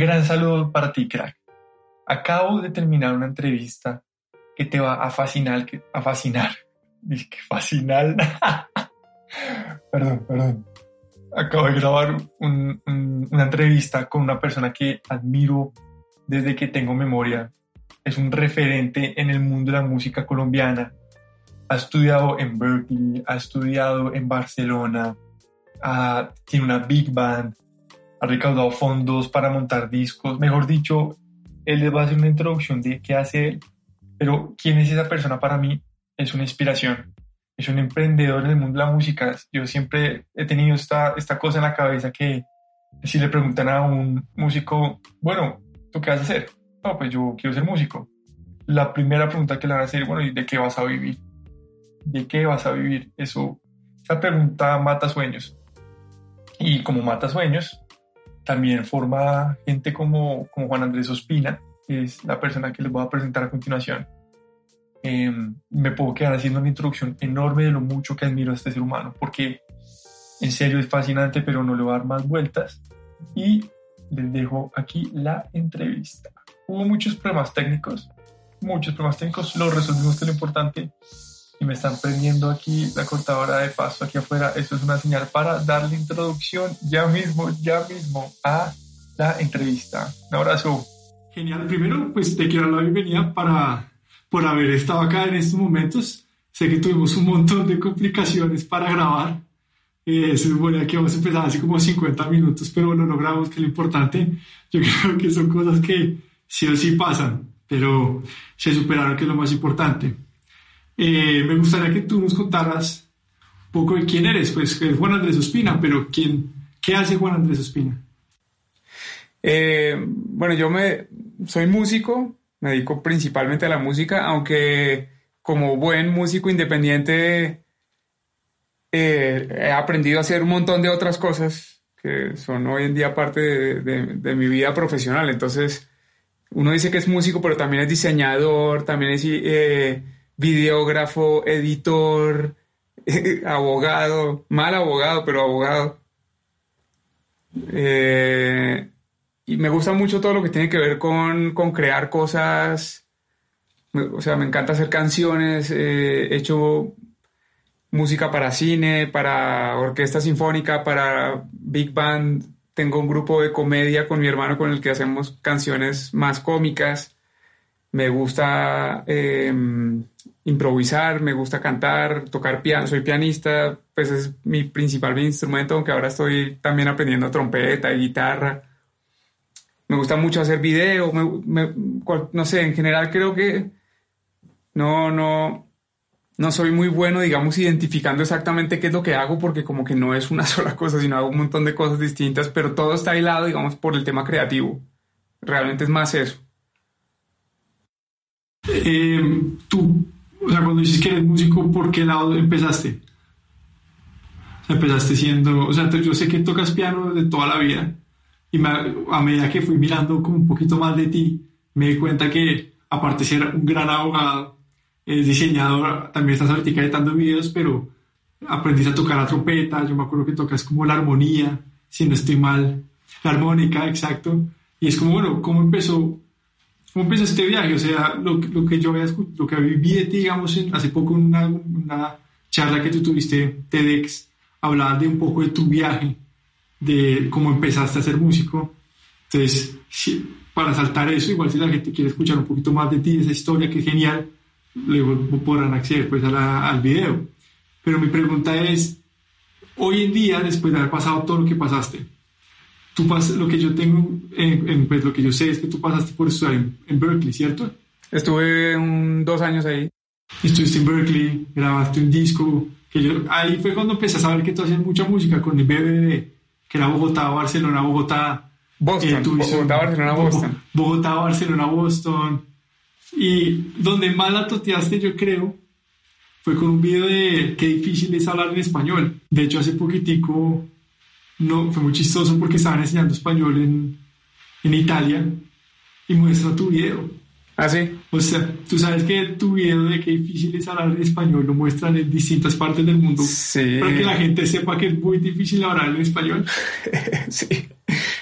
gran saludo para ti, crack. Acabo de terminar una entrevista que te va a fascinar, a fascinar. Dije que fascinar. perdón, perdón. Acabo de grabar una entrevista con una persona que admiro desde que tengo memoria. Es un referente en el mundo de la música colombiana. Ha estudiado en Berkeley, ha estudiado en Barcelona, tiene una big band, ha recaudado fondos para montar discos. Mejor dicho, él les va a hacer una introducción de qué hace él. Pero quién es esa persona para mí es una inspiración. Es un emprendedor en el mundo de la música. Yo siempre he tenido esta, esta cosa en la cabeza que si le preguntan a un músico, bueno, ¿tú qué vas a hacer? No, pues yo quiero ser músico. La primera pregunta que le van a hacer, bueno, ¿y de qué vas a vivir? ¿De qué vas a vivir? Eso, esa pregunta mata sueños. Y como mata sueños, también forma gente como, como Juan Andrés Ospina, que es la persona que les voy a presentar a continuación. Em, me puedo quedar haciendo una introducción enorme de lo mucho que admiro a este ser humano, porque en serio es fascinante, pero no le voy a dar más vueltas. Y les dejo aquí la entrevista. Hubo muchos problemas técnicos, muchos problemas técnicos, lo resolvimos que lo importante y me están prendiendo aquí la cortadora de paso aquí afuera. Eso es una señal para darle introducción ya mismo, ya mismo a la entrevista. Un abrazo. Genial. Primero, pues te quiero dar la bienvenida para, por haber estado acá en estos momentos. Sé que tuvimos un montón de complicaciones para grabar. Eh, se supone que vamos a empezar así como 50 minutos, pero lo logramos, que es lo importante. Yo creo que son cosas que sí o sí pasan, pero se superaron, que es lo más importante. Eh, me gustaría que tú nos contaras un poco de quién eres, pues es Juan Andrés Ospina, pero quién, ¿qué hace Juan Andrés Ospina? Eh, bueno, yo me, soy músico, me dedico principalmente a la música, aunque como buen músico independiente eh, he aprendido a hacer un montón de otras cosas que son hoy en día parte de, mi vida profesional. Entonces, uno dice que es músico, pero también es diseñador, también es videógrafo, editor, abogado, mal abogado, pero abogado. Eh, y me gusta mucho todo lo que tiene que ver con, crear cosas. O sea, me encanta hacer canciones. he hecho música para cine, para orquesta sinfónica, para big band. Tengo un grupo de comedia con mi hermano con el que hacemos canciones más cómicas. Me gusta em, improvisar, me gusta cantar, tocar piano, soy pianista, pues es mi principal instrumento, aunque ahora estoy también aprendiendo trompeta y guitarra. Me gusta mucho hacer video, no sé, en general creo que no, no, no soy muy bueno, digamos, identificando exactamente qué es lo que hago, porque como que no es una sola cosa, sino hago un montón de cosas distintas, pero todo está aislado, digamos, por el tema creativo. Realmente es más eso. Eh, tú o sea, cuando dices que eres músico, ¿por qué lado empezaste? O sea, empezaste siendo, o sea, yo sé que tocas piano de toda la vida y a medida que fui mirando como un poquito más de ti, me di cuenta que aparte de ser un gran abogado, es diseñador, también estás ahorita editando videos, pero aprendiste a tocar la trompeta, yo me acuerdo que tocas como la armonía, si no estoy mal, la armónica, exacto. Y es como, bueno, ¿cómo empezó ¿Cómo empezó este viaje? O sea, lo, lo que yo lo que viví de ti, digamos, hace poco en una, una, charla que tú tuviste, TEDx, hablabas de un poco de tu viaje, de cómo empezaste a ser músico. Entonces, para saltar eso, igual si la gente quiere escuchar un poquito más de ti, de esa historia que es genial, luego podrán acceder pues al video. Pero mi pregunta es, hoy en día, después de haber pasado todo lo que pasaste, tú lo que yo tengo, en, pues lo que yo sé es que tú pasaste por estudiar en, Berkeley, ¿cierto? Estuve un, dos años ahí. Estuviste en Berkeley, grabaste un disco, que yo, ahí fue cuando empecé a saber que tú hacías mucha música con el BBB, que era Bogotá, Barcelona, Bogotá. Boston, eh, Bogotá, Barcelona, Boston. Bogotá, Barcelona, Boston. Y donde más la toteaste, yo creo, fue con un video de qué difícil es hablar en español. De hecho, hace poquitico no, fue muy chistoso porque estaban enseñando español en, en Italia y muestra tu video. ¿Ah, sí? O sea, tú sabes que tu video de qué difícil es hablar español lo muestran en distintas partes del mundo sí. para que la gente sepa que es muy difícil hablar en español. sí.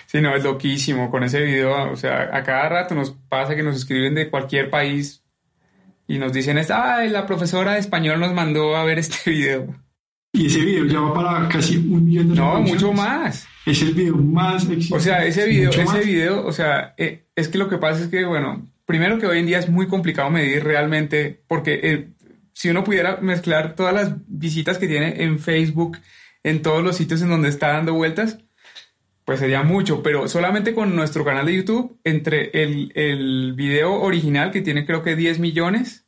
Sí, no, es loquísimo con ese video. O sea, a cada rato nos pasa que nos escriben de cualquier país y nos dicen, ay, la profesora de español nos mandó a ver este video. Y ese video ya va para casi un millón de No, mucho más. Es el video más exitoso. O sea, ese video, ese video, o sea, eh, es que lo que pasa es que, bueno, primero que hoy en día es muy complicado medir realmente, porque eh, si uno pudiera mezclar todas las visitas que tiene en Facebook, en todos los sitios en donde está dando vueltas, pues sería mucho, pero solamente con nuestro canal de YouTube, entre el, el video original que tiene creo que 10 millones,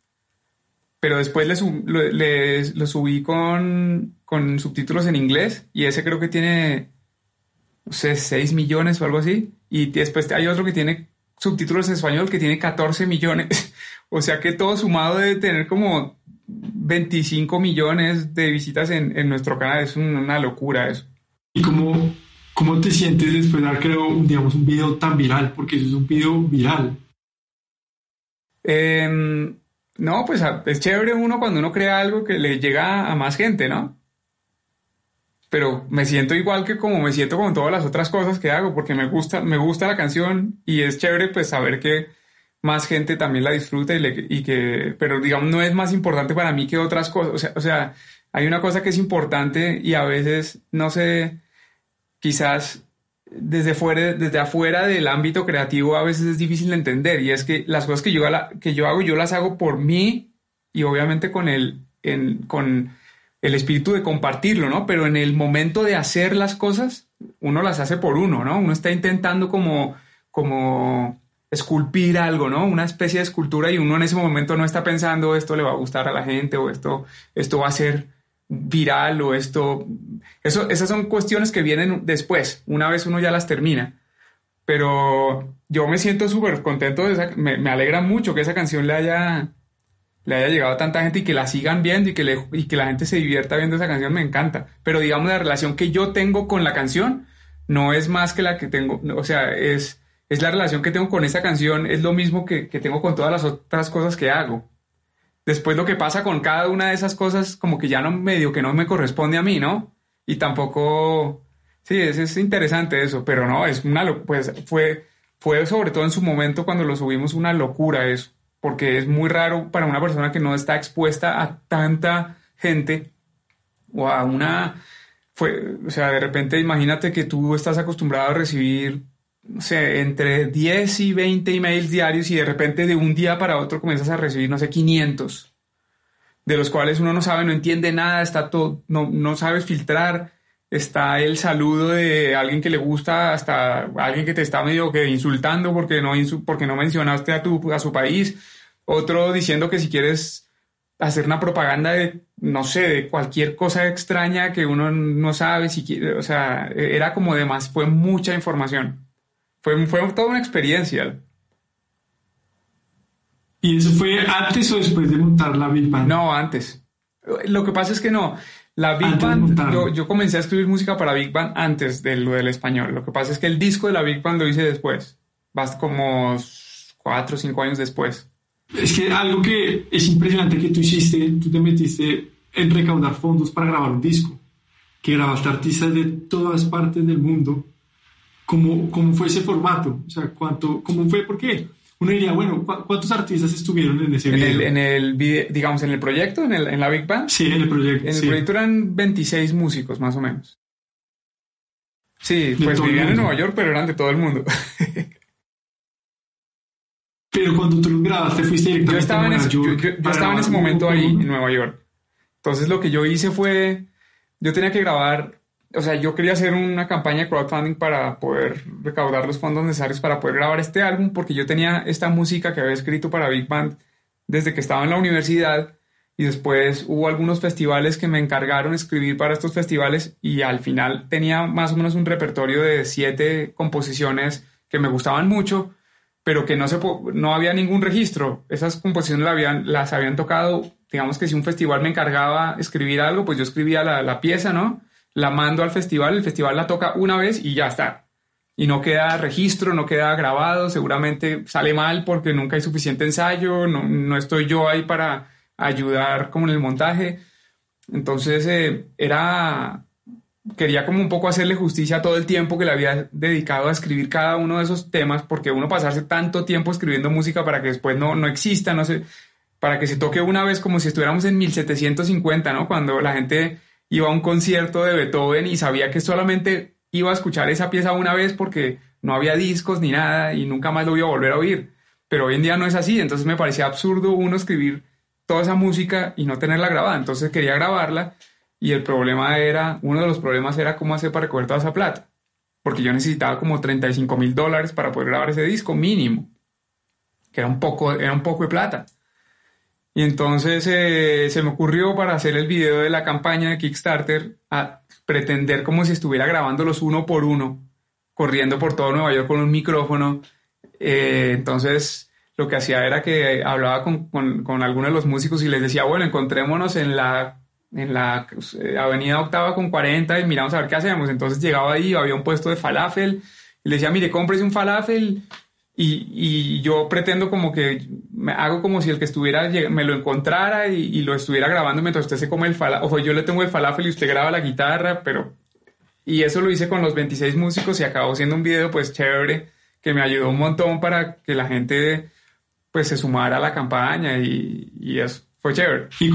pero después le, lo subí con, con, subtítulos en inglés y ese creo que tiene, no sé, 6 millones o algo así, y después hay otro que tiene subtítulos en español que tiene 14 millones, o sea que todo sumado debe tener como 25 millones de visitas en, en nuestro canal, es una locura eso. ¿Y cómo, ¿Cómo te sientes después de haber creado, digamos, un video tan viral? Porque eso es un video viral. Em, no, pues es chévere uno cuando uno crea algo que le llega a más gente, ¿no? Pero me siento igual que como me siento con todas las otras cosas que hago, porque me gusta, me gusta la canción y es chévere pues saber que más gente también la disfruta y, y que, pero digamos, no es más importante para mí que otras cosas. O sea, o sea, hay una cosa que es importante y a veces no sé quizás desde, fuera, desde afuera del ámbito creativo a veces es difícil de entender y es que las cosas que yo, que yo hago, yo las hago por mí y obviamente con el, con el espíritu de compartirlo, ¿no? Pero en el momento de hacer las cosas, uno las hace por uno, ¿no? Uno está intentando como, como esculpir algo, ¿no? Una especie de escultura y uno en ese momento no está pensando esto le va a gustar a la gente o esto, esto va a ser viral o esto. Eso, esas son cuestiones que vienen después, una vez uno ya las termina. Pero yo me siento súper contento, de esa, me, alegra mucho que esa canción le haya, le haya llegado a tanta gente y que la sigan viendo y que, le, y que la gente se divierta viendo esa canción, me encanta. Pero digamos, la relación que yo tengo con la canción no es más que la que tengo, o sea, es, es la relación que tengo con esa canción, es lo mismo que, que tengo con todas las otras cosas que hago. Después lo que pasa con cada una de esas cosas, como que ya no medio que no me corresponde a mí, ¿no? Y tampoco, sí, es, es interesante eso, pero no, es una, pues fue, fue sobre todo en su momento cuando lo subimos una locura eso, porque es muy raro para una persona que no está expuesta a tanta gente o a una, fue, o sea, de repente imagínate que tú estás acostumbrado a recibir no sé, entre 10 y 20 emails diarios y de repente de un día para otro comienzas a recibir, no sé, 500, de los cuales uno no sabe, no entiende nada, está todo, no, no sabes filtrar, está el saludo de alguien que le gusta, hasta alguien que te está medio que insultando porque no, porque no mencionaste a, tu, a su país, otro diciendo que si quieres hacer una propaganda de, no sé, de cualquier cosa extraña que uno no sabe si quiere, o sea, era como de más, fue mucha información. Fue, fue toda una experiencia. ¿Y eso fue antes o después de montar la Big Band? No, antes. Lo que pasa es que no. La Big Band, yo, yo, comencé a escribir música para Big Band antes de lo del español. Lo que pasa es que el disco de la Big Band lo hice después. Vas como cuatro o cinco años después. Es que algo que es impresionante que tú hiciste, tú te metiste en recaudar fondos para grabar un disco, que grabaste artistas de todas partes del mundo cómo, cómo fue ese formato, o sea, cuánto, cómo fue, por qué. Uno diría, bueno, ¿cuántos artistas estuvieron en ese video? En el, digamos, en el proyecto, en, el, en la Big Band. Sí, en el proyecto. En el proyecto eran 26 músicos, más o menos. Sí, pues vivían en Nueva York, pero eran de todo el mundo. pero cuando tú los grabaste, fuiste directamente yo estaba en ese, yo, yo estaba en ese momento ahí, en Nueva York. Entonces lo que yo hice fue, yo tenía que grabar o sea, yo quería hacer una campaña de crowdfunding para poder recaudar los fondos necesarios para poder grabar este álbum, porque yo tenía esta música que había escrito para Big Band desde que estaba en la universidad y después hubo algunos festivales que me encargaron escribir para estos festivales y al final tenía más o menos un repertorio de siete composiciones que me gustaban mucho, pero que no, se, no había ningún registro. Esas composiciones las habían, las habían tocado, digamos que si un festival me encargaba escribir algo, pues yo escribía la, la pieza, ¿no? La mando al festival, el festival la toca una vez y ya está. Y no queda registro, no queda grabado, seguramente sale mal porque nunca hay suficiente ensayo, no, estoy yo ahí para ayudar como en el montaje. Entonces eh, era, quería como un poco hacerle justicia a todo el tiempo que le había dedicado a escribir cada uno de esos temas, porque uno pasarse tanto tiempo escribiendo música para que después no, no exista, no sé, para que se toque una vez como si estuviéramos en 1750, ¿no? Cuando la gente iba a un concierto de Beethoven y sabía que solamente iba a escuchar esa pieza una vez porque no había discos ni nada y nunca más lo iba a volver a oír. Pero hoy en día no es así, entonces me parecía absurdo uno escribir toda esa música y no tenerla grabada, entonces quería grabarla y el problema era, uno de los problemas era cómo hacer para recoger toda esa plata, porque yo necesitaba como 35 mil dólares para poder grabar ese disco mínimo, que era un poco, era un poco de plata. Y entonces eh, se me ocurrió para hacer el video de la campaña de Kickstarter a pretender como si estuviera grabándolos uno por uno, corriendo por todo Nueva York con un micrófono. Eh, entonces lo que hacía era que hablaba con, con, con, algunos de los músicos y les decía, bueno, encontrémonos en la, en la eh, avenida Octava con 40 y miramos a ver qué hacemos. Entonces llegaba ahí, había un puesto de falafel y le decía, mire, cómprese un falafel y, yo pretendo como que me hago como si el que estuviera me lo encontrara y, lo estuviera grabando mientras usted se come el falafel. Ojo, yo le tengo el falafel y usted graba la guitarra, pero... Y eso lo hice con los 26 músicos y acabó siendo un video pues chévere que me ayudó un montón para que la gente pues se sumara a la campaña y, y eso fue chévere. ¿Y,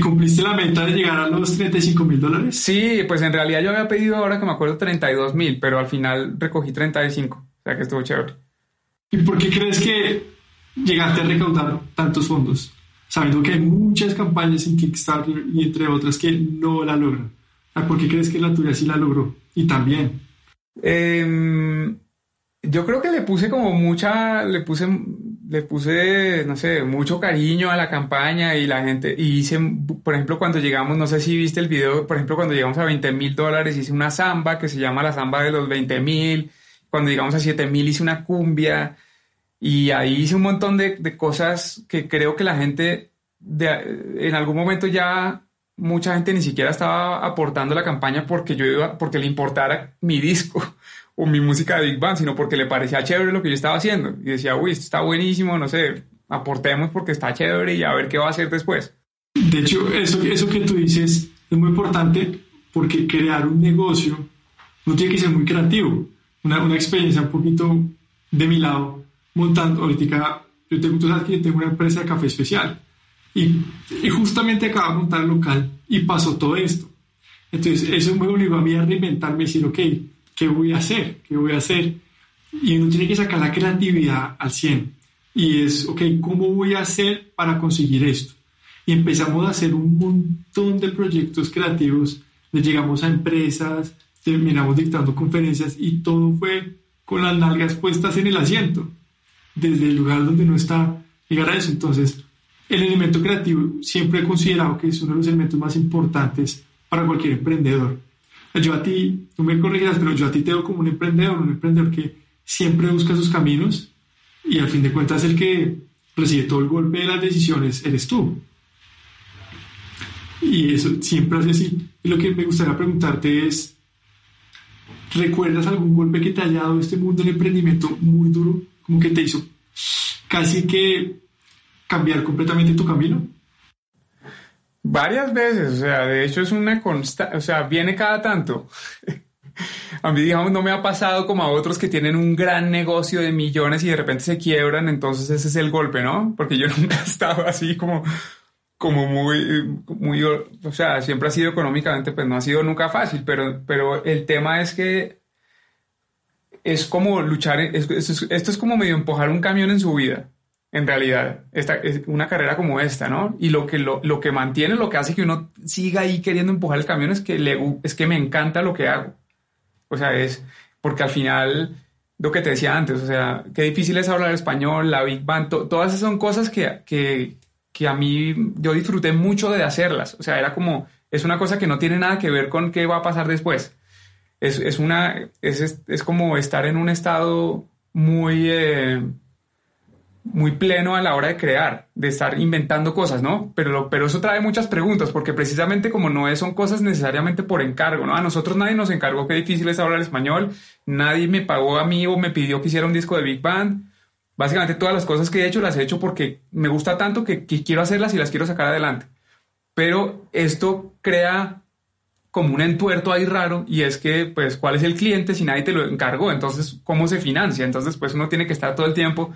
cumpliste la meta de llegar a los 35 mil dólares? Sí, pues en realidad yo había pedido ahora que me acuerdo 32 mil, pero al final recogí 35, o sea que estuvo chévere. ¿Y por qué crees que llegaste a recaudar tantos fondos? Sabiendo que hay muchas campañas en Kickstarter y entre otras que no la logran. ¿Por qué crees que la tuya sí la logró? Y también. Em, yo creo que le puse como mucha, le puse, le puse, no sé, mucho cariño a la campaña y la gente, y hice, por ejemplo, cuando llegamos, no sé si viste el video, por ejemplo, cuando llegamos a 20 mil dólares, hice una samba que se llama la samba de los 20 mil cuando llegamos a 7000 hice una cumbia y ahí hice un montón de, de cosas que creo que la gente de, en algún momento ya mucha gente ni siquiera estaba aportando la campaña porque yo iba, porque le importara mi disco o mi música de Big Bang, sino porque le parecía chévere lo que yo estaba haciendo. Y decía, uy, esto está buenísimo, no sé, aportemos porque está chévere y a ver qué va a hacer después. De hecho, eso, eso que tú dices es muy importante porque crear un negocio no tiene que ser muy creativo una, una, experiencia un poquito de mi lado, montando, ahorita yo tengo, tú sabes que tengo una empresa de café especial y, y justamente acabo de montar el local y pasó todo esto. Entonces eso me obligó a mí a reinventarme y decir, ok, ¿qué voy a hacer? ¿Qué voy a hacer? Y uno tiene que sacar la creatividad al 100. Y es, ok, ¿cómo voy a hacer para conseguir esto? Y empezamos a hacer un montón de proyectos creativos. Le llegamos a empresas, terminamos dictando conferencias y todo fue con las nalgas puestas en el asiento, desde el lugar donde no está llegar a eso. Entonces, el elemento creativo siempre he considerado que es uno de los elementos más importantes para cualquier emprendedor. Yo a ti, tú me corregirás, pero yo a ti te veo como un emprendedor, un emprendedor que siempre busca sus caminos y al fin de cuentas el que recibe todo el golpe de las decisiones eres tú. Y eso siempre hace así. Y lo que me gustaría preguntarte es, ¿Recuerdas algún golpe que te haya dado este mundo del emprendimiento muy duro? Como que te hizo casi que cambiar completamente tu camino. Varias veces, o sea, de hecho es una constante, o sea, viene cada tanto. a mí, digamos, no me ha pasado como a otros que tienen un gran negocio de millones y de repente se quiebran, entonces ese es el golpe, ¿no? Porque yo nunca he estado así como como muy, muy, o sea, siempre ha sido económicamente, pues no ha sido nunca fácil, pero, pero el tema es que es como luchar, esto es como medio empujar un camión en su vida, en realidad, esta, es una carrera como esta, ¿no? Y lo que, lo, lo, que mantiene, lo que hace que uno siga ahí queriendo empujar el camión es que, le, es que me encanta lo que hago. O sea, es porque al final, lo que te decía antes, o sea, qué difícil es hablar español, la Big Band, todas esas son cosas que, que, que a mí yo disfruté mucho de hacerlas. O sea, era como, es una cosa que no tiene nada que ver con qué va a pasar después. Es, es una, es, es, como estar en un estado muy, eh, muy pleno a la hora de crear, de estar inventando cosas, ¿no? Pero, pero eso trae muchas preguntas, porque precisamente como no es, son cosas necesariamente por encargo, ¿no? A nosotros nadie nos encargó qué difícil es hablar español, nadie me pagó a mí o me pidió que hiciera un disco de Big Band, Básicamente todas las cosas que he hecho las he hecho porque me gusta tanto que, quiero hacerlas y las quiero sacar adelante. Pero esto crea como un entuerto ahí raro y es que, pues, ¿cuál es el cliente si nadie te lo encargó? Entonces, ¿cómo se financia? Entonces, pues uno tiene que estar todo el tiempo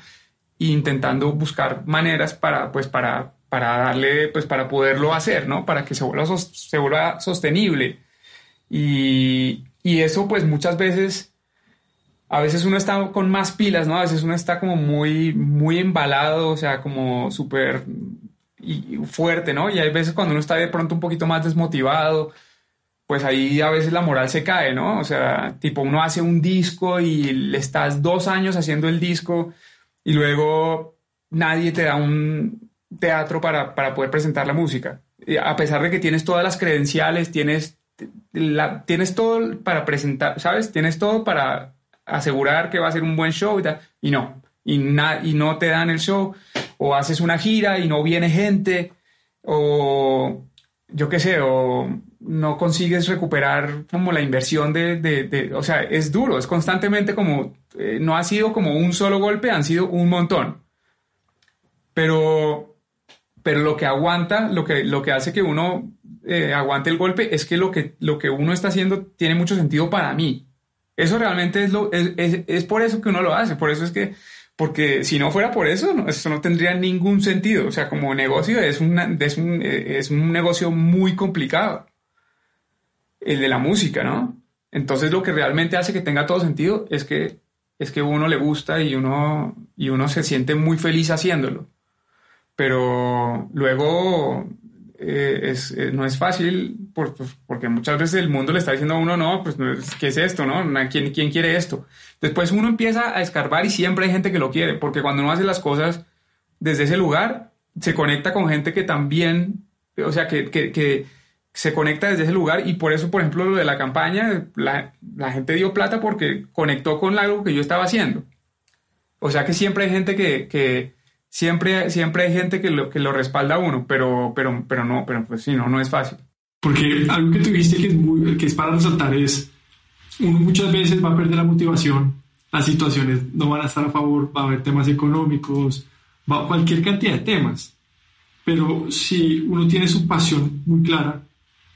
intentando buscar maneras para, pues, para, para darle, pues, para poderlo hacer, ¿no? Para que se vuelva, se vuelva sostenible. Y, y eso, pues, muchas veces a veces uno está con más pilas, ¿no? A veces uno está como muy, muy embalado, o sea, como súper fuerte, ¿no? Y hay veces cuando uno está de pronto un poquito más desmotivado, pues ahí a veces la moral se cae, ¿no? O sea, tipo uno hace un disco y le estás dos años haciendo el disco y luego nadie te da un teatro para, para poder presentar la música. a pesar de que tienes todas las credenciales, tienes, la, tienes todo para presentar, ¿sabes? Tienes todo para asegurar que va a ser un buen show y, tal, y no, y, y no te dan el show, o haces una gira y no viene gente, o yo qué sé, o no consigues recuperar como la inversión de, de, o sea, es duro, es constantemente como, eh, no ha sido como un solo golpe, han sido un montón. Pero, pero lo que aguanta, lo que, lo que hace que uno eh, aguante el golpe es que lo, que lo que uno está haciendo tiene mucho sentido para mí. Eso realmente es, lo, es, es, por eso que uno lo hace, por eso es que, porque si no fuera por eso, eso no tendría ningún sentido. O sea, como negocio es, una, es, un, es un negocio muy complicado, el de la música, ¿no? Entonces lo que realmente hace que tenga todo sentido es que, es que uno le gusta y uno, y uno se siente muy feliz haciéndolo. Pero luego eh, es, eh, no es fácil pues, porque muchas veces el mundo le está diciendo a uno, no, pues ¿qué es esto? ¿no? ¿Quién, ¿Quién quiere esto? Después uno empieza a escarbar y siempre hay gente que lo quiere, porque cuando uno hace las cosas desde ese lugar, se conecta con gente que también, o sea, que, que, que se conecta desde ese lugar y por eso, por ejemplo, lo de la campaña, la, la gente dio plata porque conectó con algo que yo estaba haciendo. O sea que siempre hay gente que, que siempre, siempre hay gente que lo, que lo respalda a uno, pero, pero, pero no, pero pues sí, no, no es fácil. Porque algo que tuviste que es, muy, que es para resaltar es, uno muchas veces va a perder la motivación, las situaciones no van a estar a favor, va a haber temas económicos, va cualquier cantidad de temas. Pero si uno tiene su pasión muy clara,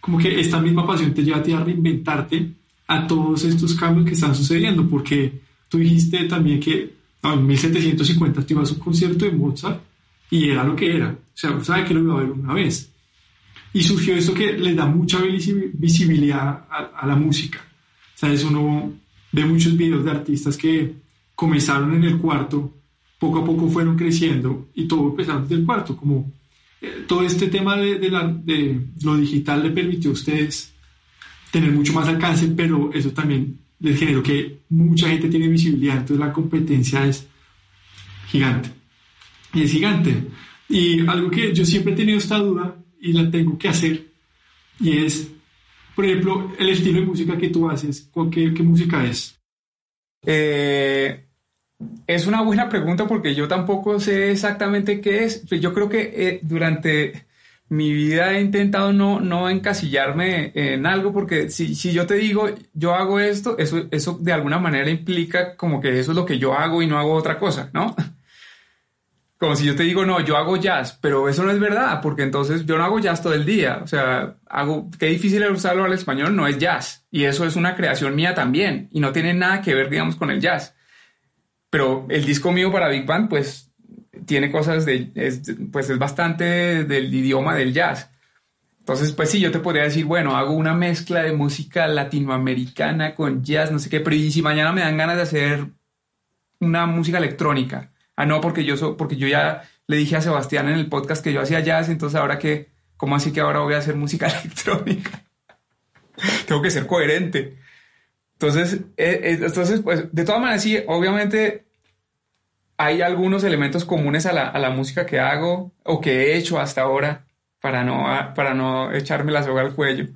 como que esta misma pasión te lleva a ti a reinventarte a todos estos cambios que están sucediendo, porque tú dijiste también que en 1750 te ibas a un concierto de Mozart y era lo que era. O sea, sabe que lo iba a ver una vez. Y surgió esto que le da mucha visibilidad a, la música. ¿Sabes? Uno ve muchos videos de artistas que comenzaron en el cuarto, poco a poco fueron creciendo y todo empezaron desde el cuarto. Como eh, todo este tema de, de, lo digital le permitió a ustedes tener mucho más alcance, pero eso también les generó que mucha gente tiene visibilidad, entonces la competencia es gigante. Y es gigante. Y algo que yo siempre he tenido esta duda y la tengo que hacer, y es, por ejemplo, el estilo de música que tú haces, ¿qué, música es? Eh, es una buena pregunta porque yo tampoco sé exactamente qué es. Yo creo que eh, durante mi vida he intentado no, no encasillarme en algo porque si, si yo te digo yo hago esto, eso, eso de alguna manera implica como que eso es lo que yo hago y no hago otra cosa, ¿no? Como si yo te digo, no, yo hago jazz, pero eso no es verdad, porque entonces yo no hago jazz todo el día. O sea, hago, qué difícil es usarlo al español, no es jazz. Y eso es una creación mía también, y no tiene nada que ver, digamos, con el jazz. Pero el disco mío para Big Band, pues tiene cosas de, pues es bastante del idioma del jazz. Entonces, pues sí, yo te podría decir, bueno, hago una mezcla de música latinoamericana con jazz, no sé qué, pero y si mañana me dan ganas de hacer una música electrónica. Ah, no, porque yo, porque yo ya le dije a Sebastián en el podcast que yo hacía jazz, entonces ahora que, ¿cómo así que ahora voy a hacer música electrónica? Tengo que ser coherente. Entonces, eh, eh, entonces, pues, de todas maneras, sí, obviamente hay algunos elementos comunes a la, música que hago o que he hecho hasta ahora para no, para no echarme la soga al cuello.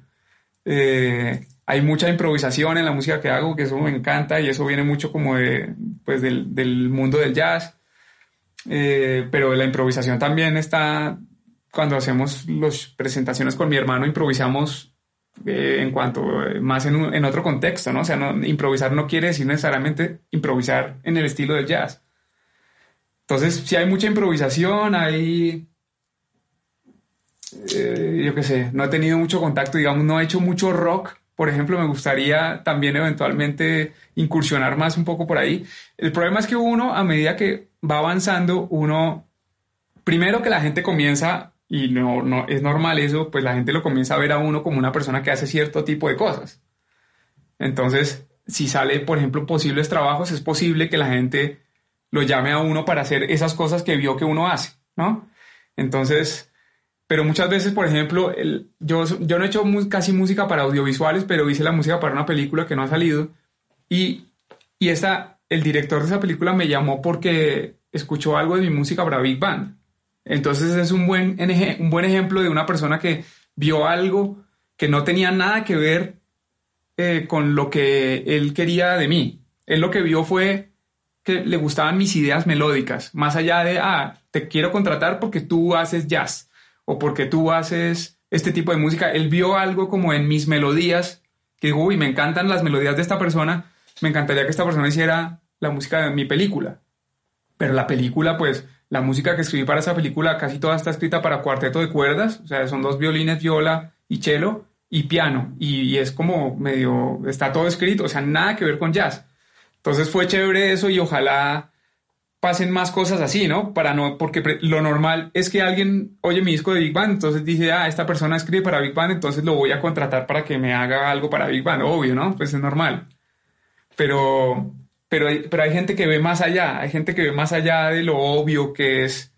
Eh, hay mucha improvisación en la música que hago, que eso me encanta y eso viene mucho como de, pues del, mundo del jazz. Eh, pero la improvisación también está, cuando hacemos las presentaciones con mi hermano, improvisamos eh, en cuanto, más en, en, otro contexto, ¿no? O sea, no, improvisar no quiere decir necesariamente improvisar en el estilo del jazz entonces, si hay mucha improvisación, hay... eh, yo qué sé, no he tenido mucho contacto, digamos, no he hecho mucho rock. Por ejemplo, me gustaría también eventualmente incursionar más un poco por ahí. El problema es que uno, a medida que va avanzando, uno, primero que la gente comienza, y no, no es normal eso, pues la gente lo comienza a ver a uno como una persona que hace cierto tipo de cosas. Entonces, si sale, por ejemplo, posibles trabajos, es posible que la gente lo llame a uno para hacer esas cosas que vio que uno hace, ¿no? Entonces, pero muchas veces, por ejemplo, el, yo, yo no he hecho casi música para audiovisuales, pero hice la música para una película que no ha salido y, y el director de esa película me llamó porque escuchó algo de mi música para Big Band. Entonces es un buen, un buen ejemplo de una persona que vio algo que no tenía nada que ver eh, con lo que él quería de mí. Él lo que vio fue que le gustaban mis ideas melódicas, más allá de, ah, te quiero contratar porque tú haces jazz o porque tú haces este tipo de música. Él vio algo como en mis melodías, que dijo, uy, me encantan las melodías de esta persona, me encantaría que esta persona hiciera la música de mi película. Pero la película, pues, la música que escribí para esa película casi toda está escrita para cuarteto de cuerdas, o sea, son dos violines, viola y cello y piano, y, es como medio, está todo escrito, o sea, nada que ver con jazz. Entonces fue chévere eso y ojalá pasen más cosas así, ¿no? Para no, porque lo normal es que alguien oye mi disco de Big Band, entonces dice, ah, esta persona escribe para Big Band, entonces lo voy a contratar para que me haga algo para Big Band, obvio, ¿no? Pues es normal. Pero, pero, pero hay gente que ve más allá, hay gente que ve más allá de lo obvio que es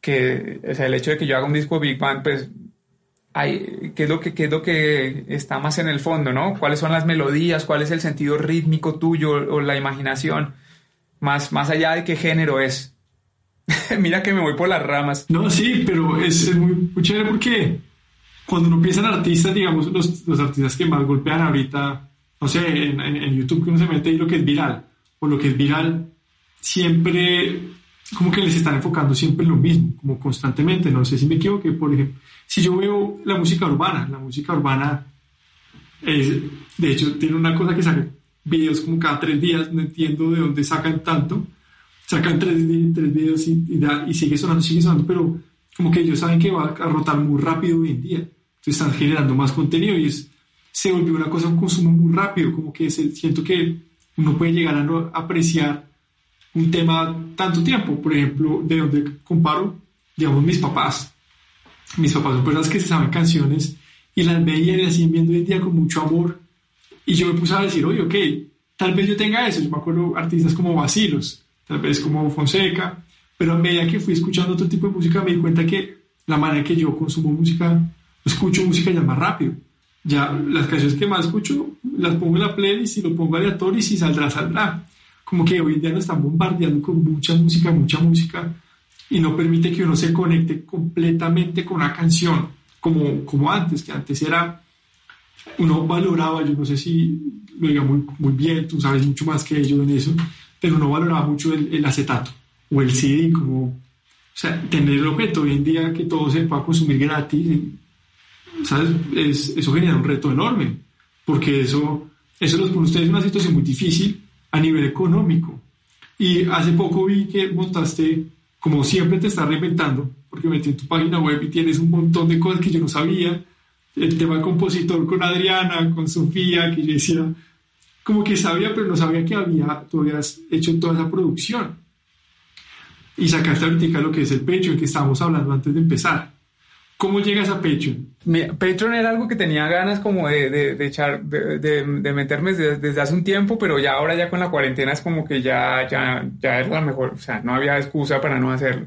que, o sea, el hecho de que yo haga un disco de Big Band, pues hay, ¿qué, es lo que, qué es lo que está más en el fondo, ¿no? ¿Cuáles son las melodías? ¿Cuál es el sentido rítmico tuyo o la imaginación? Más, más allá de qué género es. Mira que me voy por las ramas. No, sí, pero es, muy, chévere porque cuando uno piensa en artistas, digamos, los, los artistas que más golpean ahorita, no sé, en, en, YouTube que uno se mete y lo que es viral, o lo que es viral, siempre como que les están enfocando siempre en lo mismo, como constantemente. No sé si me equivoqué, por ejemplo, si yo veo la música urbana, la música urbana es, de hecho, tiene una cosa que saca videos como cada tres días, no entiendo de dónde sacan tanto, sacan tres, tres videos y, y, sigue sonando, sigue sonando, pero como que ellos saben que va a rotar muy rápido hoy en día, entonces están generando más contenido y es, se volvió una cosa, un consumo muy rápido, como que siento que uno puede llegar a no apreciar un tema tanto tiempo. Por ejemplo, de donde comparo, digamos, mis papás. Mis papás son personas que se saben canciones y las veían y las siguen viendo hoy en día con mucho amor. Y yo me puse a decir, oye, ok, tal vez yo tenga eso. Yo me acuerdo artistas como Basilos, tal vez como Fonseca, pero a medida que fui escuchando otro tipo de música me di cuenta que la manera que yo consumo música, escucho música ya más rápido. Ya las canciones que más escucho las pongo en la playlist y lo pongo aleatorio y si saldrá, saldrá como que hoy en día nos están bombardeando con mucha música, mucha música, y no permite que uno se conecte completamente con una canción, como, como antes, que antes era, uno valoraba, yo no sé si lo diga muy, muy bien, tú sabes mucho más que yo en eso, pero uno valoraba mucho el, acetato o el CD, como, o sea, tener el objeto hoy en día que todo se pueda consumir gratis, ¿sabes? Es, eso genera un reto enorme, porque eso, eso los pone ustedes en una situación muy difícil a nivel económico. Y hace poco vi que montaste, como siempre te estás reinventando, porque metí en tu página web y tienes un montón de cosas que yo no sabía. El tema de compositor con Adriana, con Sofía, que yo decía, como que sabía, pero no sabía que había, tú habías hecho toda esa producción. Y sacaste ahorita lo que es el el que estábamos hablando antes de empezar. ¿Cómo llegas a Patreon? Patreon era algo que tenía ganas como de, echar, de, meterme desde, hace un tiempo, pero ya ahora ya con la cuarentena es como que ya, ya, ya era la mejor, o sea, no había excusa para no hacerlo.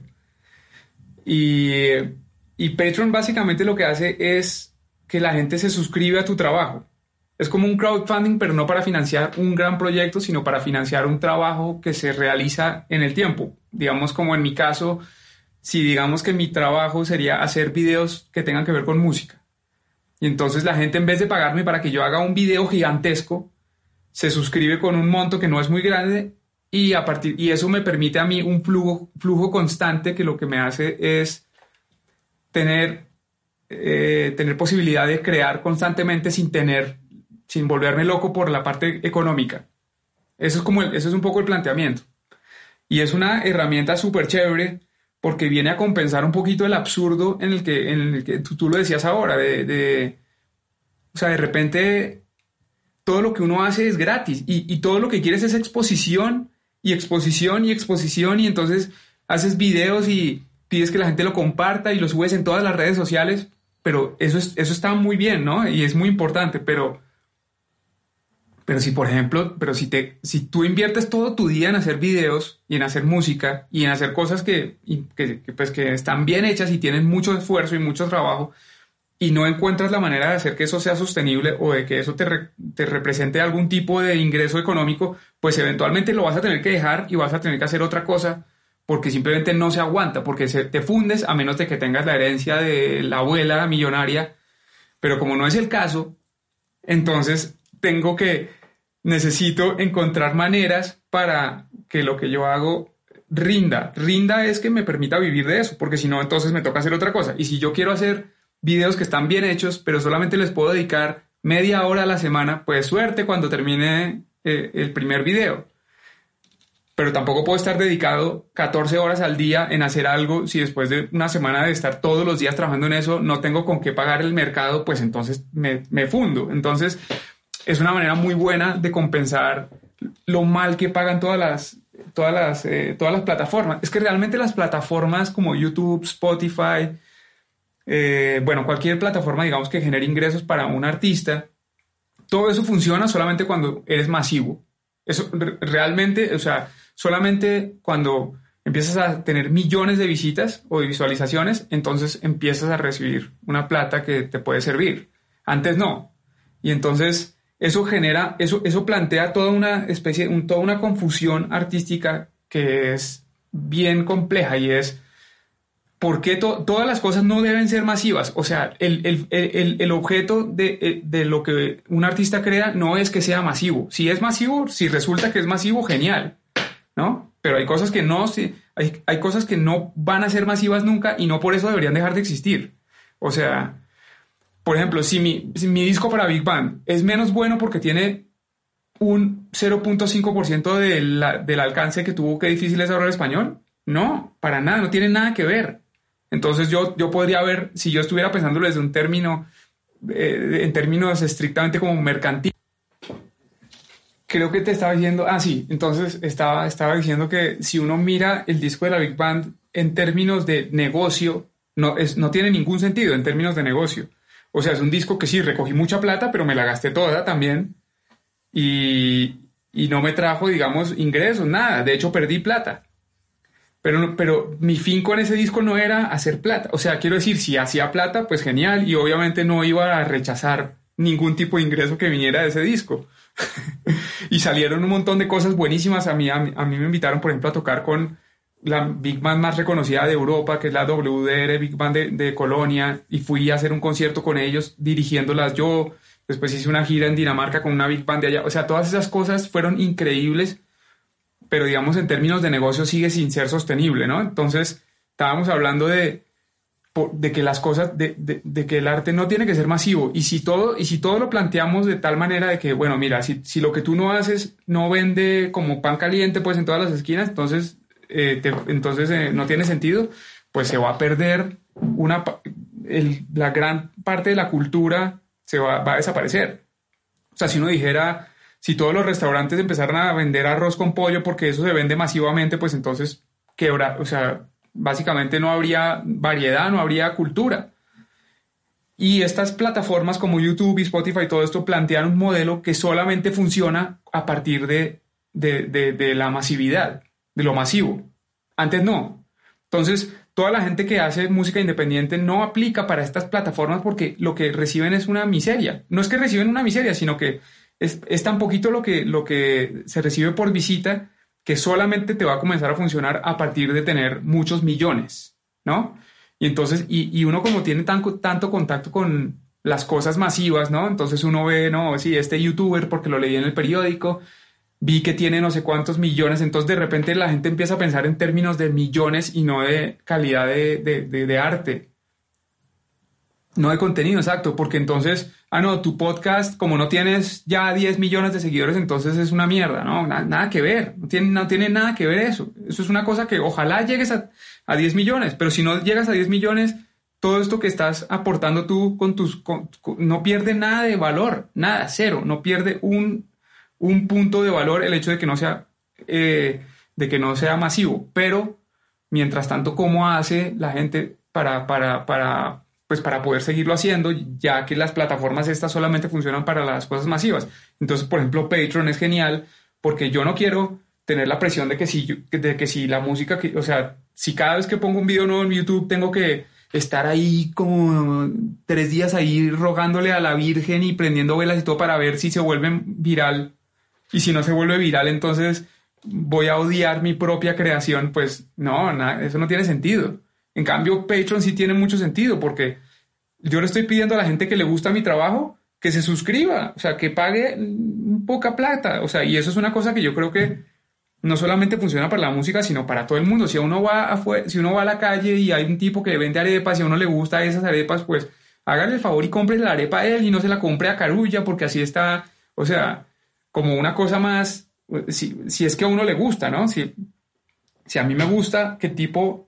Y, y Patreon básicamente lo que hace es que la gente se suscribe a tu trabajo. Es como un crowdfunding, pero no para financiar un gran proyecto, sino para financiar un trabajo que se realiza en el tiempo. Digamos como en mi caso, si digamos que mi trabajo sería hacer videos que tengan que ver con música. Y entonces la gente en vez de pagarme para que yo haga un video gigantesco, se suscribe con un monto que no es muy grande y, a partir, y eso me permite a mí un flujo, flujo constante que lo que me hace es tener, eh, tener posibilidad de crear constantemente sin tener, sin volverme loco por la parte económica. Eso es, como eso es un poco el planteamiento. Y es una herramienta súper chévere porque viene a compensar un poquito el absurdo en el que, en el que tú, lo decías ahora, de, o sea, de repente todo lo que uno hace es gratis y, y todo lo que quieres es exposición y exposición y exposición y entonces haces videos y pides que la gente lo comparta y lo subes en todas las redes sociales, pero eso, es, eso está muy bien, ¿no? Y es muy importante, pero pero si, por ejemplo, pero si, te, si tú inviertes todo tu día en hacer videos y en hacer música y en hacer cosas que, que, pues, que están bien hechas y tienen mucho esfuerzo y mucho trabajo y no encuentras la manera de hacer que eso sea sostenible o de que eso te, te represente algún tipo de ingreso económico, pues eventualmente lo vas a tener que dejar y vas a tener que hacer otra cosa porque simplemente no se aguanta, porque se, te fundes a menos de que tengas la herencia de la abuela millonaria. Pero como no es el caso, entonces tengo que, necesito encontrar maneras para que lo que yo hago rinda. Rinda es que me permita vivir de eso, porque si no, entonces me toca hacer otra cosa. Y si yo quiero hacer videos que están bien hechos, pero solamente les puedo dedicar media hora a la semana, pues suerte cuando termine eh, el primer video. Pero tampoco puedo estar dedicado 14 horas al día en hacer algo si después de una semana de estar todos los días trabajando en eso no tengo con qué pagar el mercado, pues entonces me, me fundo. Entonces, es una manera muy buena de compensar lo mal que pagan todas las, todas las, eh, todas las plataformas. Es que realmente las plataformas como YouTube, Spotify, eh, bueno, cualquier plataforma, digamos, que genere ingresos para un artista, todo eso funciona solamente cuando eres masivo. Eso realmente, o sea, solamente cuando empiezas a tener millones de visitas o de visualizaciones, entonces empiezas a recibir una plata que te puede servir. Antes no. Y entonces eso genera, eso, eso plantea toda una especie, toda una confusión artística que es bien compleja y es por qué todas las cosas no deben ser masivas. O sea, el, objeto eh, de, lo que un artista crea no es que sea masivo. Si es masivo, si resulta que es masivo, genial, ¿no? Pero hay cosas que no, hay, hay cosas que no van a ser masivas nunca y no por eso deberían dejar de existir. O sea, por ejemplo, si mi, disco para Big Band es menos bueno porque tiene un 0.5% del, del alcance que tuvo que difícil es el español, no, para nada, no tiene nada que ver. Entonces yo, yo podría ver, si yo estuviera pensándolo desde un término, eh, en términos estrictamente como mercantil, creo que te estaba diciendo, ah, sí, entonces estaba, estaba diciendo que si uno mira el disco de la Big Band en términos de negocio, no, es, no tiene ningún sentido en términos de negocio. O sea, es un disco que sí, recogí mucha plata, pero me la gasté toda también. Y, no me trajo, digamos, ingresos, nada. De hecho, perdí plata. Pero, pero mi fin con ese disco no era hacer plata. O sea, quiero decir, si hacía plata, pues genial. Y obviamente no iba a rechazar ningún tipo de ingreso que viniera de ese disco. y salieron un montón de cosas buenísimas. A mí, a me invitaron, por ejemplo, a tocar con la Big Band más reconocida de Europa, que es la WDR Big Band de, Colonia, y fui a hacer un concierto con ellos dirigiéndolas yo. Después hice una gira en Dinamarca con una Big Band de allá. O sea, todas esas cosas fueron increíbles, pero digamos en términos de negocio sigue sin ser sostenible, ¿no? Entonces, estábamos hablando de, de que las cosas, de, de, que el arte no tiene que ser masivo. Y si todo, y si todo lo planteamos de tal manera de que, bueno, mira, si, si lo que tú no haces no vende como pan caliente, pues en todas las esquinas, entonces eh, entonces eh, no tiene sentido, pues se va a perder una, la gran parte de la cultura se va, a desaparecer. O sea, si uno dijera, si todos los restaurantes empezaran a vender arroz con pollo porque eso se vende masivamente, pues entonces quebra, o sea, básicamente no habría variedad, no habría cultura. Y estas plataformas como YouTube y Spotify, todo esto plantean un modelo que solamente funciona a partir de, de la masividad de lo masivo. Antes no. Entonces, toda la gente que hace música independiente no aplica para estas plataformas porque lo que reciben es una miseria. No es que reciben una miseria, sino que es, tan poquito lo que, lo que se recibe por visita que solamente te va a comenzar a funcionar a partir de tener muchos millones, ¿no? Y entonces, y, uno como tiene tanto, tanto contacto con las cosas masivas, ¿no? Entonces uno ve, no, sí, este youtuber porque lo leí en el periódico, vi que tiene no sé cuántos millones, entonces de repente la gente empieza a pensar en términos de millones y no de calidad de, arte. No hay contenido, exacto, porque entonces, ah, no, tu podcast, como no tienes ya 10 millones de seguidores, entonces es una mierda, ¿no? Nada, que ver, no tiene, no tiene nada que ver eso. Eso es una cosa que ojalá llegues a, a 10 millones, pero si no llegas a 10 millones, todo esto que estás aportando tú con tus, no pierde nada de valor, nada, cero, no pierde un, un punto de valor el hecho de que no sea, eh, de que no sea masivo, pero mientras tanto, ¿cómo hace la gente para, para, para, pues para poder seguirlo haciendo, ya que las plataformas estas solamente funcionan para las cosas masivas? Entonces, por ejemplo, Patreon es genial porque yo no quiero tener la presión de que si, de que si la música, que, o sea, si cada vez que pongo un video nuevo en YouTube tengo que estar ahí como tres días ahí rogándole a la Virgen y prendiendo velas y todo para ver si se vuelve viral. Y si no se vuelve viral, entonces voy a odiar mi propia creación. Pues no, eso no tiene sentido. En cambio, Patreon sí tiene mucho sentido porque yo le estoy pidiendo a la gente que le gusta mi trabajo que se suscriba, o sea, que pague poca plata. O sea, y eso es una cosa que yo creo que no solamente funciona para la música, sino para todo el mundo. Si uno va a, si uno va a la calle y hay un tipo que vende arepas y a uno le gusta esas arepas, pues hágale el favor y compre la arepa a él y no se la compre a Carulla porque así está, o sea, como una cosa más, si, si es que a uno le gusta, ¿no? Si, si a mí me gusta que tipo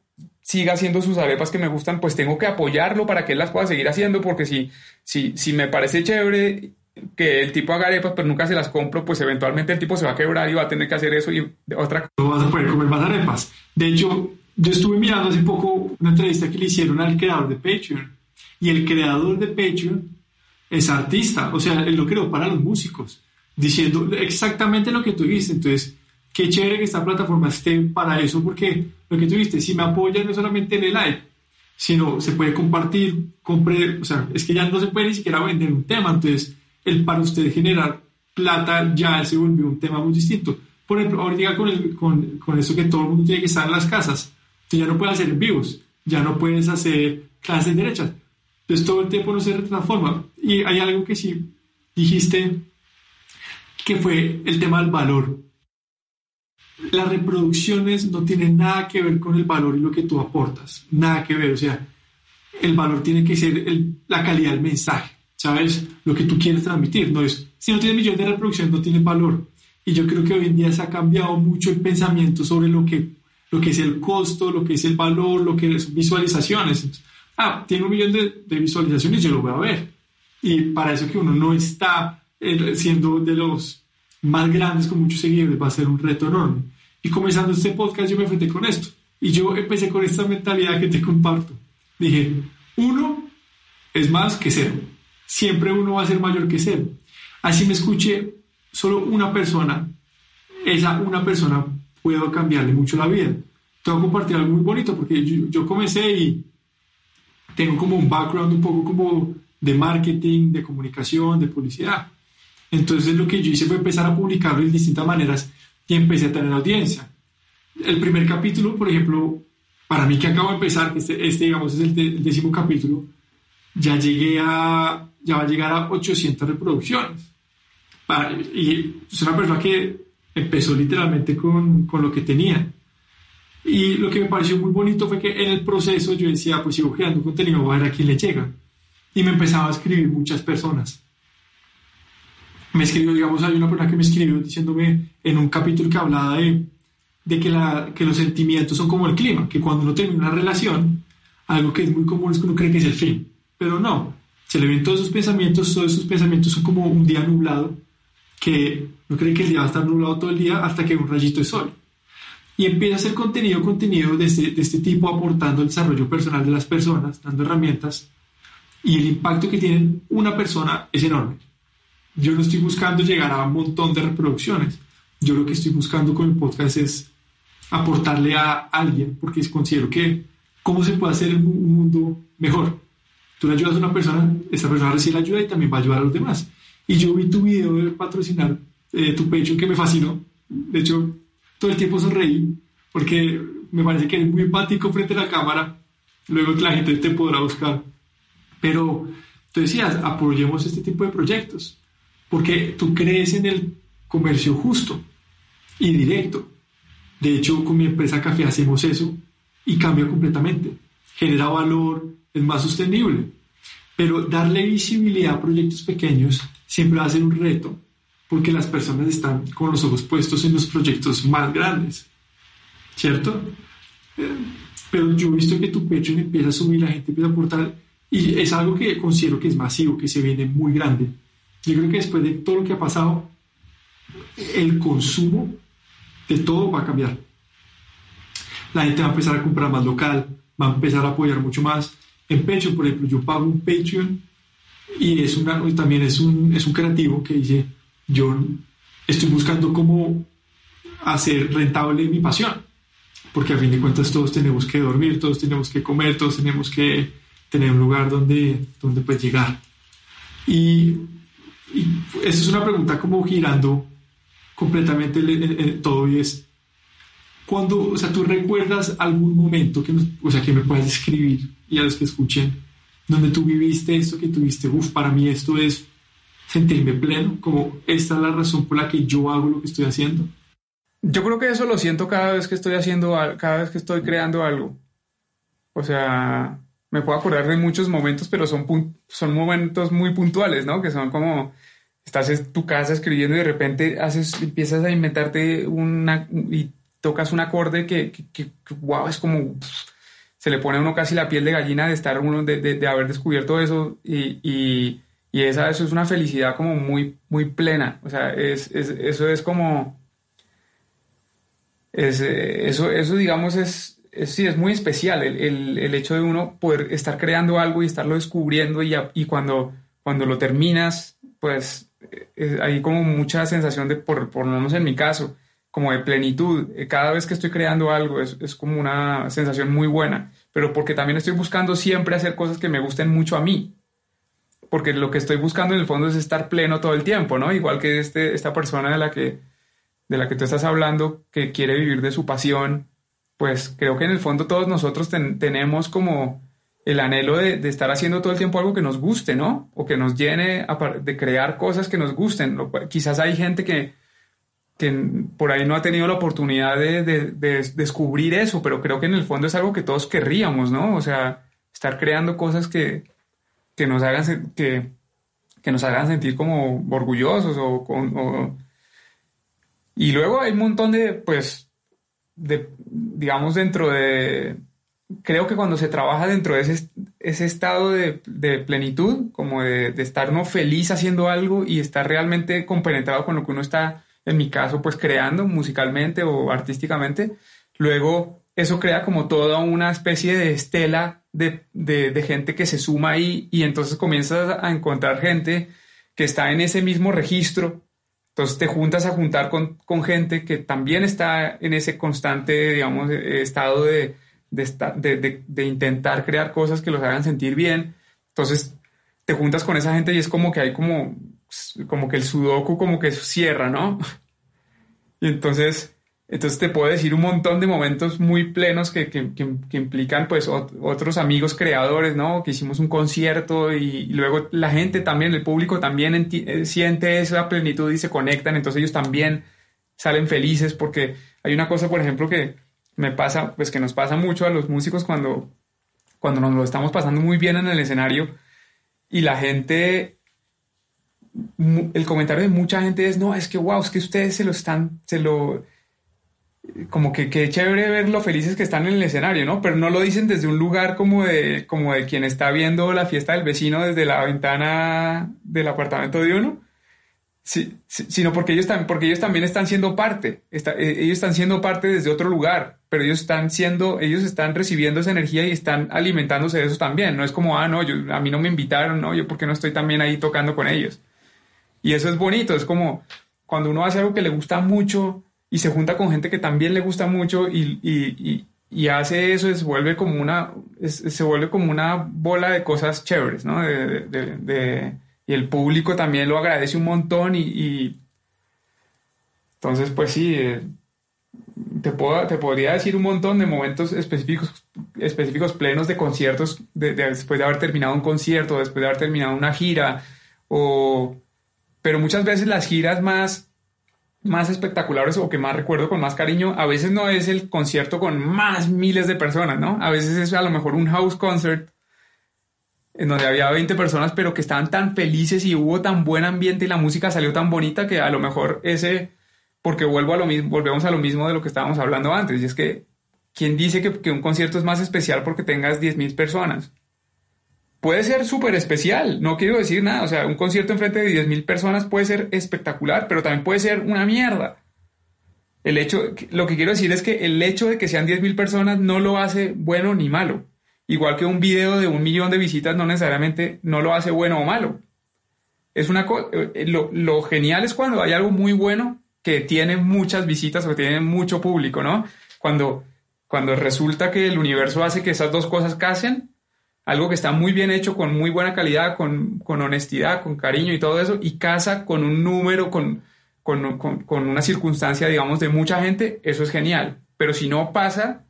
siga haciendo sus arepas que me gustan, pues tengo que apoyarlo para que él las pueda seguir haciendo, porque si, si, si me parece chévere que el tipo haga arepas, pero nunca se las compro, pues eventualmente el tipo se va a quebrar y va a tener que hacer eso y otra cosa. No vas a poder comer más arepas. De hecho, yo estuve mirando hace poco una entrevista que le hicieron al creador de Patreon y el creador de Patreon es artista, o sea, él lo creó para los músicos, diciendo exactamente lo que tú dijiste. Entonces, qué chévere que esta plataforma esté para eso, porque lo que tú dijiste, si me apoyas no solamente en el like, sino se puede compartir, compre, o sea, es que ya no se puede ni siquiera vender un tema, entonces el para usted generar plata ya se volvió un tema muy distinto. Por ejemplo, ahorita con, el, con, con eso que todo el mundo tiene que estar en las casas, tú ya no puedes hacer vivos, ya no puedes hacer clases derechas. Entonces todo el tiempo no se transforma. Y hay algo que sí dijiste, que fue el tema del valor. Las reproducciones no tienen nada que ver con el valor y lo que tú aportas, nada que ver. O sea, el valor tiene que ser la calidad del mensaje. ¿sabes? Lo que tú quieres transmitir. No es, si no tienes millones de reproducciones, no tiene valor. Y yo creo que hoy en día se ha cambiado mucho el pensamiento sobre lo que, lo que es el costo, lo que es el valor, lo que es visualizaciones. Ah, tiene un millón de, de visualizaciones, yo lo voy a ver. Y para eso que uno no está eh, siendo de los más grandes con muchos seguidores, va a ser un reto enorme. Y comenzando este podcast, yo me enfrenté con esto. Y yo empecé con esta mentalidad que te comparto. Dije, uno es más que cero siempre uno va a ser mayor que cero. Así me escuche solo una persona, esa una persona puedo cambiarle mucho la vida. Tengo que compartir algo muy bonito porque yo, comencé y tengo como un background un poco como de marketing, de comunicación, de publicidad. Entonces lo que yo hice fue empezar a publicarlo de distintas maneras y empecé a tener audiencia. El primer capítulo, por ejemplo, para mí que acabo de empezar, este, este digamos es el décimo capítulo, ya llegué a, ya va a llegar a 800 reproducciones. y es una persona que empezó literalmente con, con, lo que tenía. Y lo que me pareció muy bonito fue que en el proceso yo decía, pues sigo creando contenido, voy a ver a quién le llega. Y me empezaba a escribir muchas personas. Me escribió, digamos, hay una persona que me escribió diciéndome en un capítulo que hablaba de, de que, la, que los sentimientos son como el clima, que cuando uno termina una relación, algo que es muy común es que uno cree que es el fin pero no, se le ven todos esos pensamientos, todos esos pensamientos son como un día nublado, que no cree que el día va a estar nublado todo el día hasta que un rayito de sol. Y empieza a hacer contenido, contenido de este, de este tipo, aportando el desarrollo personal de las personas, dando herramientas, y el impacto que tiene una persona es enorme. Yo no estoy buscando llegar a un montón de reproducciones. Yo lo que estoy buscando con el podcast es aportarle a alguien, porque considero que cómo se puede hacer un mundo mejor. Tú le ayudas a una persona, esta persona recibe la ayuda y también va a ayudar a los demás. Y yo vi tu video de patrocinar eh, tu pecho que me fascinó. De hecho, todo el tiempo sonreí porque me parece que eres muy empático frente a la cámara. Luego la gente te podrá buscar. Pero tú decías, apoyemos este tipo de proyectos porque tú crees en el comercio justo y directo. De hecho, con mi empresa Café hacemos eso y cambia completamente. Genera valor, es más sostenible. Pero darle visibilidad a proyectos pequeños siempre va a ser un reto, porque las personas están con los ojos puestos en los proyectos más grandes, ¿cierto? Eh, pero yo he visto que tu Patreon empieza a subir, la gente empieza a aportar, y es algo que considero que es masivo, que se viene muy grande. Yo creo que después de todo lo que ha pasado, el consumo de todo va a cambiar. La gente va a empezar a comprar más local, va a empezar a apoyar mucho más. En Patreon, por ejemplo, yo pago un Patreon y es una, también es un, es un creativo que dice, yo estoy buscando cómo hacer rentable mi pasión, porque a fin de cuentas todos tenemos que dormir, todos tenemos que comer, todos tenemos que tener un lugar donde, donde pues llegar. Y, y esa es una pregunta como girando completamente todo y es, cuando, o sea, tú recuerdas algún momento que, o sea, que me puedas describir y a los que escuchen, donde tú viviste esto que tuviste, uff, para mí esto es sentirme pleno, como esta es la razón por la que yo hago lo que estoy haciendo. Yo creo que eso lo siento cada vez que estoy haciendo, cada vez que estoy creando algo. O sea, me puedo acordar de muchos momentos, pero son, son momentos muy puntuales, ¿no? Que son como, estás en tu casa escribiendo y de repente haces, empiezas a inventarte una, y tocas un acorde que, que, wow, es como, se le pone a uno casi la piel de gallina de estar uno, de, de, haber descubierto eso y, y, y, esa, eso es una felicidad como muy, muy plena, o sea, es, es, eso es como, es, eso, eso digamos es, sí, es muy especial el, el, el, hecho de uno poder estar creando algo y estarlo descubriendo y, y cuando, cuando lo terminas, pues eh, hay como mucha sensación de, por, por lo menos en mi caso, como de plenitud. Eh, cada vez que estoy creando algo es, es, como una sensación muy buena, pero porque también estoy buscando siempre hacer cosas que me gusten mucho a mí. Porque lo que estoy buscando en el fondo es estar pleno todo el tiempo, ¿no? Igual que este, esta persona de la, que, de la que tú estás hablando, que quiere vivir de su pasión, pues creo que en el fondo todos nosotros tenemos como el anhelo de, estar haciendo todo el tiempo algo que nos guste, ¿no? O que nos llene de crear cosas que nos gusten. Quizás hay gente que, que por ahí no ha tenido la oportunidad de, descubrir eso, pero creo que en el fondo es algo que todos querríamos, ¿no? O sea, estar creando cosas que, nos, hagan, que, que nos hagan sentir como orgullosos o, o, Y luego hay un montón de, pues, de, digamos, dentro de creo que cuando se trabaja dentro de ese, ese estado de, plenitud, como de, estar no feliz haciendo algo y estar realmente compenetrado con lo que uno está, en mi caso, pues creando musicalmente o artísticamente, luego eso crea como toda una especie de estela de, gente que se suma ahí y entonces comienzas a encontrar gente que está en ese mismo registro. Entonces te juntas a juntar con, con gente que también está en ese constante, digamos, estado de, de, de, intentar crear cosas que los hagan sentir bien. Entonces te juntas con esa gente y es como que hay como, como que el sudoku como que cierra, ¿no? Y entonces, entonces te puedo decir un montón de momentos muy plenos que, que, que, implican pues otros amigos creadores, ¿no? Que hicimos un concierto y, luego la gente también, el público también eh, siente esa plenitud y se conectan, entonces ellos también salen felices porque hay una cosa, por ejemplo, que me pasa, pues que nos pasa mucho a los músicos cuando, cuando nos lo estamos pasando muy bien en el escenario y la gente, el comentario de mucha gente es, no, es que wow, es que ustedes se lo están, se lo, como que qué chévere ver lo felices que están en el escenario, ¿no? Pero no lo dicen desde un lugar como de, como de quien está viendo la fiesta del vecino desde la ventana del apartamento de uno, Sí, sino porque ellos, también, porque ellos también están siendo parte, eh, ellos están siendo parte desde otro lugar, pero ellos están siendo, ellos están recibiendo esa energía y están alimentándose de eso también. No es como, ah, no, yo, a mí no me invitaron, no, yo porque no estoy también ahí tocando con ellos. Y eso es bonito, es como cuando uno hace algo que le gusta mucho y se junta con gente que también le gusta mucho y, y, y, hace eso, se vuelve como una, se vuelve como una bola de cosas chéveres, ¿no? de y el público también lo agradece un montón y, entonces pues sí, eh, te, puedo, te podría decir un montón de momentos específicos, específicos plenos de conciertos después de haber terminado un concierto, después de haber terminado una gira, o, pero muchas veces las giras más, más espectaculares o que más recuerdo con más cariño, a veces no es el concierto con más miles de personas, ¿no? A veces es a lo mejor un house concert en donde había 20 personas, pero que estaban tan felices y hubo tan buen ambiente y la música salió tan bonita que a lo mejor ese, porque vuelvo a lo mismo, volvemos a lo mismo de lo que estábamos hablando antes, y es que, ¿quién dice que, que un concierto es más especial porque tengas 10.000 personas? Puede ser súper especial, no quiero decir nada, o sea, un concierto enfrente de 10.000 personas puede ser espectacular, pero también puede ser una mierda. El hecho, lo que quiero decir es que el hecho de que sean 10.000 personas no lo hace bueno ni malo. Igual que un video de un millón de visitas no necesariamente no lo hace bueno o malo. Es una eh, lo, lo, genial es cuando hay algo muy bueno que tiene muchas visitas o que tiene mucho público, ¿no? Cuando, cuando resulta que el universo hace que esas dos cosas casen, algo que está muy bien hecho, con muy buena calidad, con, con honestidad, con cariño y todo eso, y casa con un número, con, con, con, una circunstancia, digamos, de mucha gente, eso es genial. Pero si no pasa,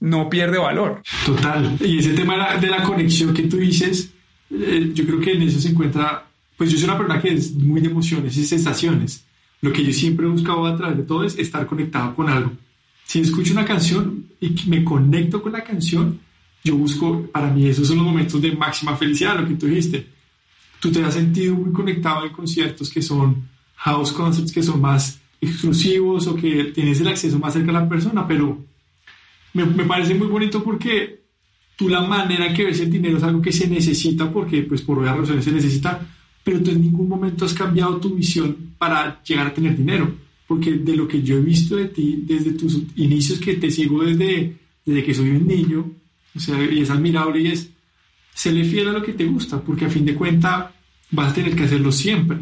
no pierde valor. Total. Y ese tema de la conexión que tú dices, eh, yo creo que en eso se encuentra, pues yo soy una persona que es muy de emociones y sensaciones. Lo que yo siempre he buscado a través de todo es estar conectado con algo. Si escucho una canción y me conecto con la canción, yo busco, para mí esos son los momentos de máxima felicidad, lo que tú dijiste. Tú te has sentido muy conectado en conciertos que son house concerts, que son más exclusivos o que tienes el acceso más cerca a la persona, pero me, me, parece muy bonito porque tú la manera que ves el dinero es algo que se necesita porque pues por varias razones se necesita, pero tú en ningún momento has cambiado tu visión para llegar a tener dinero, porque de lo que yo he visto de ti desde tus inicios que te sigo desde, desde que soy un niño, o sea, y es admirable y es, se le fiel a lo que te gusta, porque a fin de cuentas vas a tener que hacerlo siempre.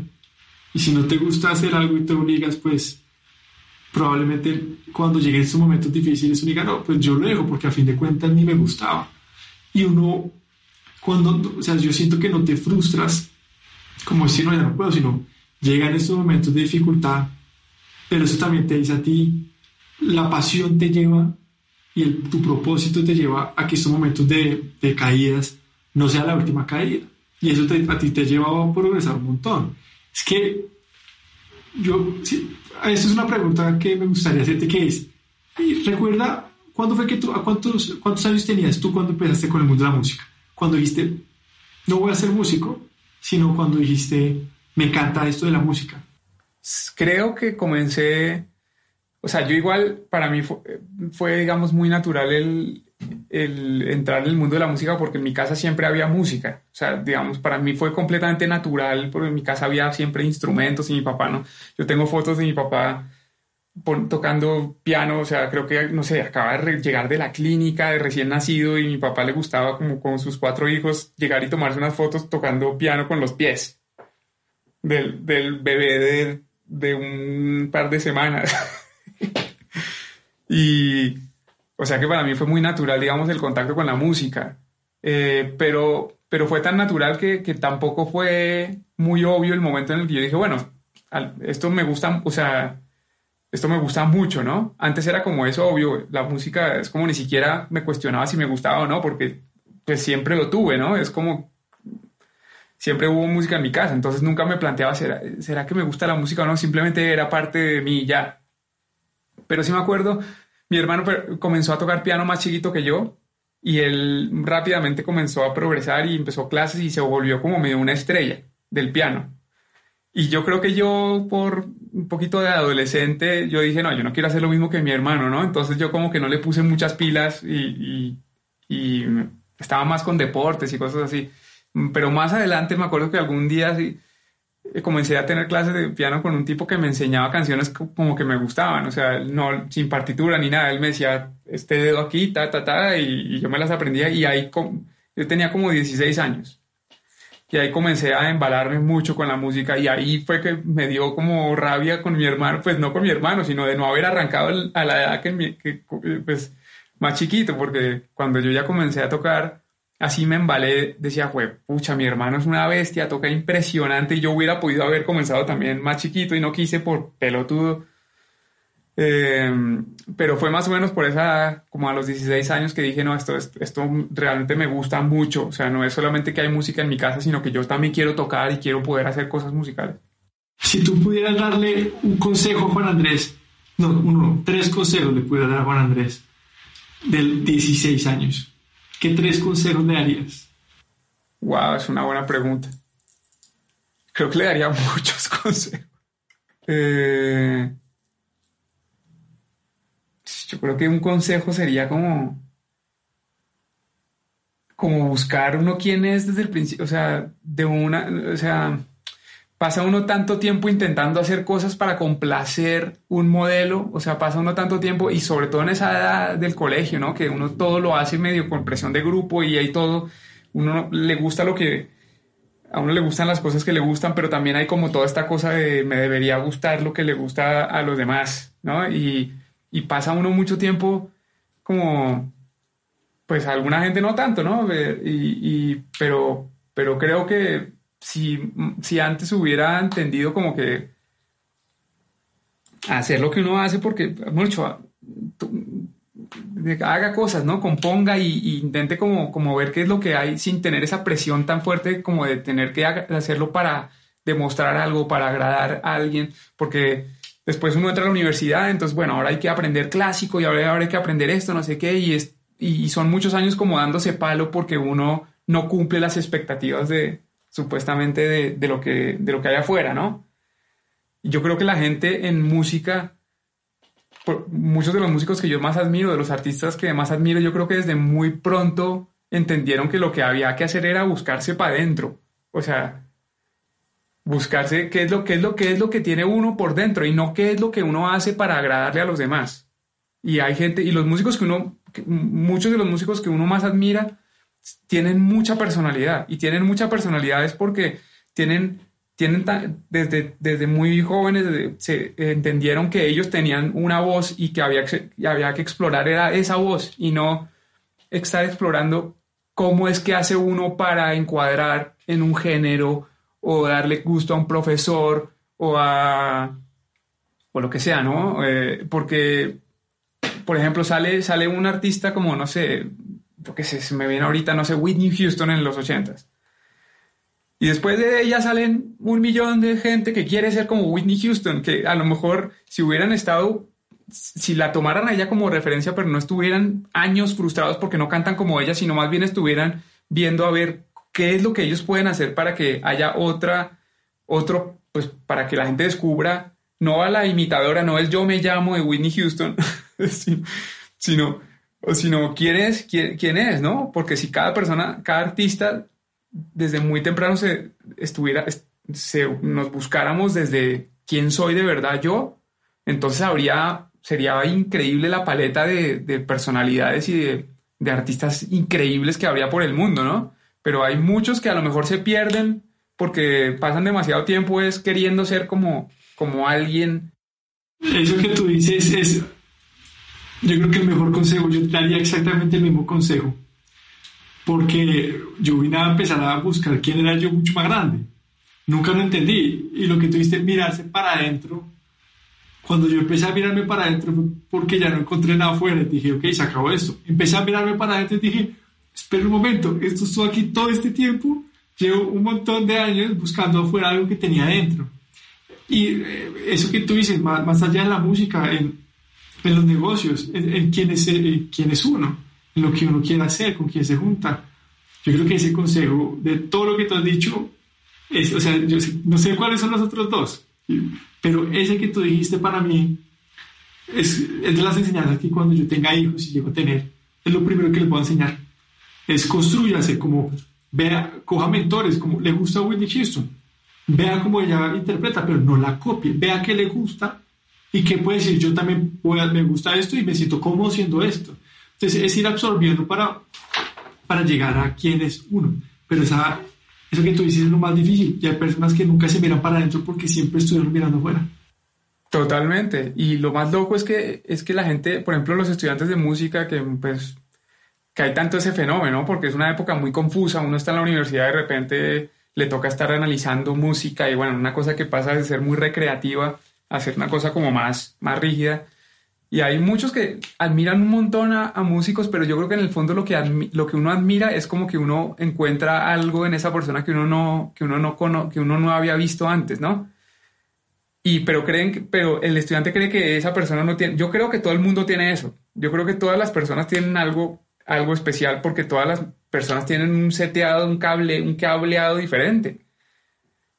Y si no te gusta hacer algo y te obligas, pues probablemente cuando lleguen esos momentos difíciles uno diga, no, pues yo lo dejo porque a fin de cuentas ni me gustaba. Y uno, cuando, o sea, yo siento que no te frustras, como si no, ya no puedo, sino llegan estos momentos de dificultad, pero eso también te dice a ti, la pasión te lleva y el, tu propósito te lleva a que estos momentos de, de caídas no sea la última caída. Y eso te, a ti te lleva a progresar un montón. Es que yo, sí, esa es una pregunta que me gustaría hacerte, que es, recuerda, ¿cuándo fue que tú, a cuántos, cuántos años tenías tú cuando empezaste con el mundo de la música? Cuando dijiste, no voy a ser músico, sino cuando dijiste, me encanta esto de la música. Creo que comencé, o sea, yo igual, para mí fue, fue digamos, muy natural el, el entrar en el mundo de la música porque en mi casa siempre había música. O sea, digamos, para mí fue completamente natural porque en mi casa había siempre instrumentos y mi papá no. Yo tengo fotos de mi papá tocando piano, o sea, creo que, no sé, acaba de llegar de la clínica de recién nacido y mi papá le gustaba como con sus cuatro hijos llegar y tomarse unas fotos tocando piano con los pies del, del bebé de, de un par de semanas. y o sea que para mí fue muy natural, digamos, el contacto con la música. Eh, pero, pero fue tan natural que, que, tampoco fue muy obvio el momento en el que yo dije, bueno, esto me gusta, o sea, esto me gusta mucho, ¿no? Antes era como eso, obvio, la música es como ni siquiera me cuestionaba si me gustaba o no, porque pues siempre lo tuve, ¿no? Es como, siempre hubo música en mi casa, entonces nunca me planteaba, ¿será, ¿será que me gusta la música o no? Simplemente era parte de mí ya. Pero sí me acuerdo mi hermano comenzó a tocar piano más chiquito que yo y él rápidamente comenzó a progresar y empezó clases y se volvió como medio una estrella del piano. Y yo creo que yo por un poquito de adolescente, yo dije, no, yo no quiero hacer lo mismo que mi hermano, ¿no? Entonces yo como que no le puse muchas pilas y, y, estaba más con deportes y cosas así. Pero más adelante me acuerdo que algún día sí, comencé a tener clases de piano con un tipo que me enseñaba canciones como que me gustaban, o sea, no sin partitura ni nada. Él me decía, este dedo aquí, ta, ta, ta, y, yo me las aprendía y ahí yo tenía como 16 años. Y ahí comencé a embalarme mucho con la música y ahí fue que me dio como rabia con mi hermano, pues no con mi hermano, sino de no haber arrancado a la edad que, que pues más chiquito, porque cuando yo ya comencé a tocar, así me embalé, decía, fue, pucha, mi hermano es una bestia, toca impresionante y yo hubiera podido haber comenzado también más chiquito y no quise por pelotudo. Em, pero fue más o menos por esa, como a los 16 años que dije, no, esto, esto, realmente me gusta mucho. O sea, no es solamente que hay música en mi casa, sino que yo también quiero tocar y quiero poder hacer cosas musicales. Si tú pudieras darle un consejo a Juan Andrés, no, uno, tres consejos le pudieras dar a Juan Andrés del 16 años, ¿qué tres consejos le darías? Wow, es una buena pregunta. Creo que le daría muchos consejos. Eh, yo creo que un consejo sería como como buscar uno quién es desde el principio, o sea, de una, o sea, pasa uno tanto tiempo intentando hacer cosas para complacer un modelo, o sea, pasa uno tanto tiempo y sobre todo en esa edad del colegio, ¿no? Que uno todo lo hace medio con presión de grupo y ahí todo, uno le gusta lo que, a uno le gustan las cosas que le gustan, pero también hay como toda esta cosa de me debería gustar lo que le gusta a los demás, ¿no? Y, pasa uno mucho tiempo como pues alguna gente no tanto, ¿no? Y, pero, pero creo que si, si antes hubiera entendido como que hacer lo que uno hace, porque mucho haga cosas, ¿no? Componga y, intente como, como ver qué es lo que hay sin tener esa presión tan fuerte como de tener que hacerlo para demostrar algo, para agradar a alguien, porque después uno entra a la universidad, entonces, bueno, ahora hay que aprender clásico y ahora, hay que aprender esto, no sé qué, y es y son muchos años como dándose palo porque uno no cumple las expectativas de supuestamente de, lo, que, de lo que hay afuera, ¿no? yo creo que la gente en música, muchos de los músicos que yo más admiro, de los artistas que más admiro, yo creo que desde muy pronto entendieron que lo que había que hacer era buscarse para adentro. O sea, buscarse qué es lo qué es lo que es lo que tiene uno por dentro y no qué es lo que uno hace para agradarle a los demás. Y hay gente, y los músicos que uno muchos de los músicos que uno más admira tienen mucha personalidad y tienen mucha personalidad es porque tienen, tienen desde, desde muy jóvenes se entendieron que ellos tenían una voz y que había, que había que explorar era esa voz y no estar explorando cómo es que hace uno para encuadrar en un género o darle gusto a un profesor o a o lo que sea, ¿no? Eh, porque por ejemplo, sale, sale un artista como, no sé, que se me viene ahorita, no sé, Whitney Houston en los ochentas. Y después de ella salen un millón de gente que quiere ser como Whitney Houston, que a lo mejor si hubieran estado, si la tomaran a ella como referencia, pero no estuvieran años frustrados porque no cantan como ella, sino más bien estuvieran viendo a ver qué es lo que ellos pueden hacer para que haya otra, otro, pues para que la gente descubra, no a la imitadora, no el yo me llamo de Whitney Houston, sino, o sino quién es, quién, es, ¿no? Porque si cada persona, cada artista, desde muy temprano se estuviera, se, nos buscáramos desde quién soy de verdad yo, entonces habría, sería increíble la paleta de, personalidades y de, de, artistas increíbles que habría por el mundo, ¿no? Pero hay muchos que a lo mejor se pierden porque pasan demasiado tiempo es queriendo ser como, como alguien. Eso que tú dices es yo creo que el mejor consejo, yo daría exactamente el mismo consejo, porque yo vine a empezar a buscar quién era yo mucho más grande. Nunca lo entendí. Y lo que tuviste mirarse para adentro, cuando yo empecé a mirarme para adentro porque ya no encontré nada afuera. Dije, ok, se acabó esto. Empecé a mirarme para adentro y dije, espera un momento, esto estuvo aquí todo este tiempo, llevo un montón de años buscando afuera algo que tenía adentro. Y eh, eso que tú dices, más, más allá de la música, en, en los negocios, en, quién, es, quién es uno, en lo que uno quiere hacer, con quién se junta. Yo creo que ese consejo de todo lo que tú has dicho, es, o sea, yo no sé cuáles son los otros dos, pero ese que tú dijiste para mí es, es de las enseñanzas que cuando yo tenga hijos y llego a tener, es lo primero que les voy a enseñar. Es construyase como, vea, coja mentores, como le gusta a Whitney Houston, vea cómo ella interpreta, pero no la copie, vea qué le gusta y qué puede decir, yo también me gusta esto y me siento cómodo haciendo esto. Entonces es ir absorbiendo para, para llegar a quién es uno. Pero esa, eso que tú dices es lo más difícil. Y hay personas que nunca se miran para adentro porque siempre estuvieron mirando afuera. Totalmente. Y lo más loco es que, es que la gente, por ejemplo, los estudiantes de música, que pues que hay tanto ese fenómeno, porque es una época muy confusa, uno está en la universidad y de repente le toca estar analizando música y bueno, una cosa que pasa de ser muy recreativa hacer una cosa como más, más rígida. Y hay muchos que admiran un montón a, músicos, pero yo creo que en el fondo lo que, lo que uno admira es como que uno encuentra algo en esa persona que uno no, que uno no, que uno no había visto antes, ¿no? Y pero creen pero el estudiante cree que esa persona no tiene, yo creo que todo el mundo tiene eso. Yo creo que todas las personas tienen algo, algo especial porque todas las, personas tienen un seteado, un cable, un cableado diferente.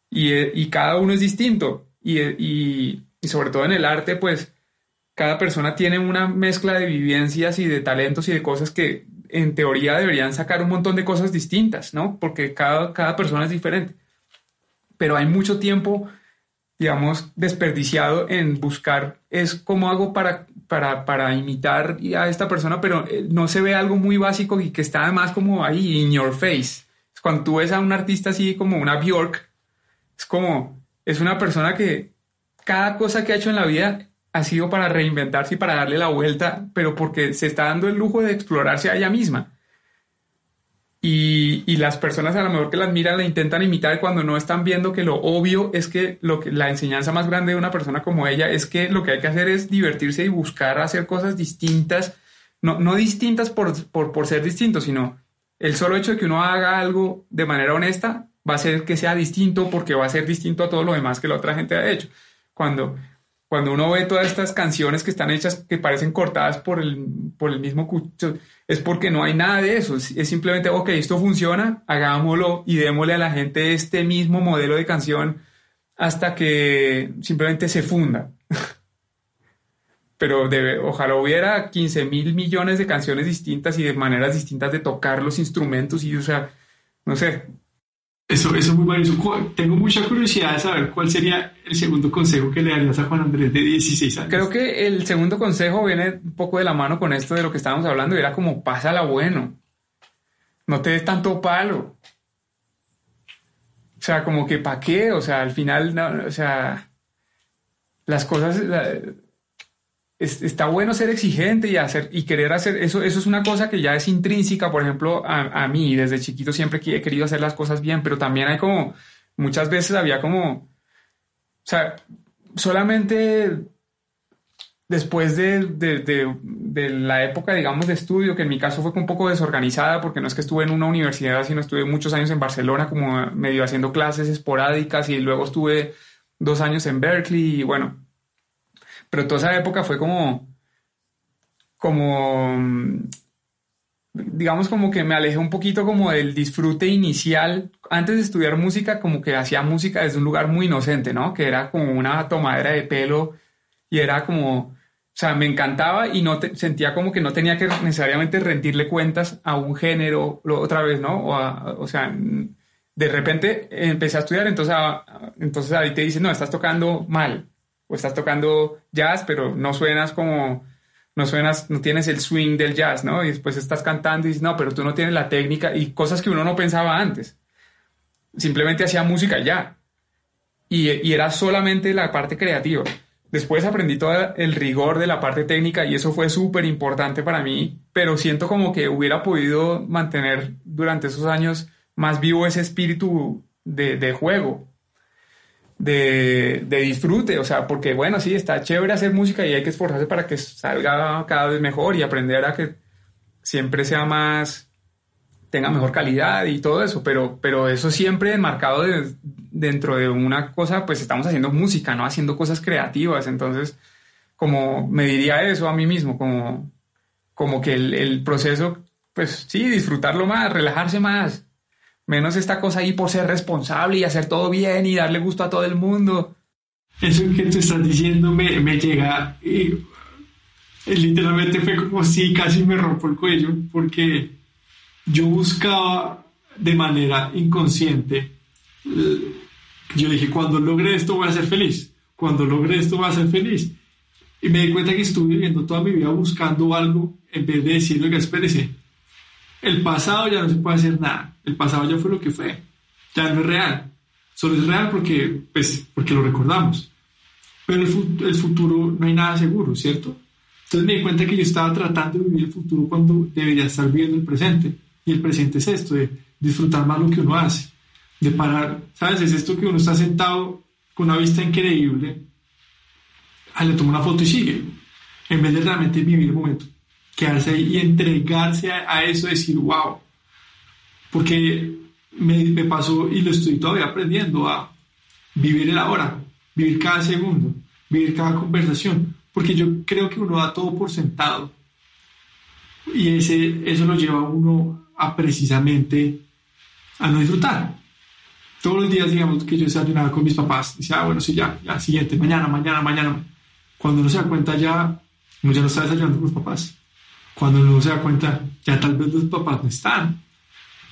Y, y cada uno es distinto. Y, y, y sobre todo en el arte, pues cada persona tiene una mezcla de vivencias y de talentos y de cosas que en teoría deberían sacar un montón de cosas distintas, ¿no? Porque cada, cada persona es diferente. Pero hay mucho tiempo, digamos, desperdiciado en buscar es cómo hago para, para, para imitar a esta persona, pero eh, no se ve algo muy básico y que está además como ahí, in your face. Cuando tú ves a un artista así como una Bjork, es como, es una persona que cada cosa que ha hecho en la vida ha sido para reinventarse y para darle la vuelta, pero porque se está dando el lujo de explorarse a ella misma. Y, y, las personas a lo mejor que la admiran la intentan imitar cuando no están viendo que lo obvio es que, lo que la enseñanza más grande de una persona como ella es que lo que hay que hacer es divertirse y buscar hacer cosas distintas, no, no distintas por, por, por ser distintos, sino el solo hecho de que uno haga algo de manera honesta va a hacer que sea distinto porque va a ser distinto a todo lo demás que la otra gente ha hecho. Cuando cuando uno ve todas estas canciones que están hechas que parecen cortadas por el, por el mismo cucho, es porque no hay nada de eso. Es, simplemente, ok, esto funciona, hagámoslo y démosle a la gente este mismo modelo de canción hasta que simplemente se funda. Pero debe, ojalá hubiera 15 mil millones de canciones distintas y de maneras distintas de tocar los instrumentos y, o sea, no sé, eso, eso es muy valioso. Tengo mucha curiosidad de saber cuál sería el segundo consejo que le darías a Juan Andrés de 16 años. Creo que el segundo consejo viene un poco de la mano con esto de lo que estábamos hablando y era como pásala bueno. No te des tanto palo. O sea, como que ¿para qué? O sea, al final, o sea, las cosas, está bueno ser exigente y hacer y querer hacer eso eso es una cosa que ya es intrínseca por ejemplo a, a, mí desde chiquito siempre he querido hacer las cosas bien pero también hay como muchas veces había como o sea solamente después de, de, de, de, la época digamos de estudio que en mi caso fue un poco desorganizada porque no es que estuve en una universidad sino estuve muchos años en Barcelona como medio haciendo clases esporádicas y luego estuve dos años en Berkeley y bueno pero toda esa época fue como, como, digamos como que me alejé un poquito como del disfrute inicial. Antes de estudiar música, como que hacía música desde un lugar muy inocente, ¿no? Que era como una tomadera de pelo y era como, o sea, me encantaba y no sentía como que no tenía que necesariamente rendirle cuentas a un género otra vez, ¿no? O, o sea, de repente empecé a estudiar, entonces, entonces ahí te dicen, no, estás tocando mal o estás tocando jazz, pero no suenas como, no suenas, no tienes el swing del jazz, ¿no? Y después estás cantando y dices, no, pero tú no tienes la técnica y cosas que uno no pensaba antes. Simplemente hacía música ya. Y, y era solamente la parte creativa. Después aprendí todo el rigor de la parte técnica y eso fue súper importante para mí, pero siento como que hubiera podido mantener durante esos años más vivo ese espíritu de, de juego de, de, disfrute, o sea, porque bueno, sí, está chévere hacer música y hay que esforzarse para que salga cada vez mejor y aprender a que siempre sea más, tenga mejor calidad y todo eso, pero, pero eso siempre enmarcado dentro de una cosa, pues estamos haciendo música, ¿no? Haciendo cosas creativas, entonces, como me diría eso a mí mismo, como, como que el, el proceso, pues sí, disfrutarlo más, relajarse más, menos esta cosa ahí por ser responsable y hacer todo bien y darle gusto a todo el mundo. Eso que tú estás diciendo me, me llega y literalmente fue como si casi me rompo el cuello porque yo buscaba de manera inconsciente, eh, yo dije, cuando logre esto voy a ser feliz, cuando logre esto voy a ser feliz. Y me di cuenta que estuve viviendo toda mi vida buscando algo en vez de decirle que espérese, el pasado ya no se puede hacer nada. El pasado ya fue lo que fue. Ya no es real. Solo es real porque, pues, porque lo recordamos. Pero el, el futuro no hay nada seguro, ¿cierto? Entonces me di cuenta que yo estaba tratando de vivir el futuro cuando debería estar viviendo el presente. Y el presente es esto, de disfrutar más lo que uno hace. De parar, ¿sabes? Es esto que uno está sentado con una vista increíble. Ah, le toma una foto y sigue. En vez de realmente vivir el momento quedarse ahí y entregarse a, eso, decir, wow, porque me, me, pasó y lo estoy todavía aprendiendo a vivir el ahora, vivir cada segundo, vivir cada conversación, porque yo creo que uno da todo por sentado y ese, eso lo lleva a uno a precisamente a no disfrutar. Todos los días, digamos, que yo desayunaba con mis papás, decía, ah, bueno, sí, ya, ya, siguiente, mañana, mañana, mañana. Cuando uno se da cuenta ya, uno ya no está desayunando con los papás. Cuando uno se da cuenta, ya tal vez los papás no están.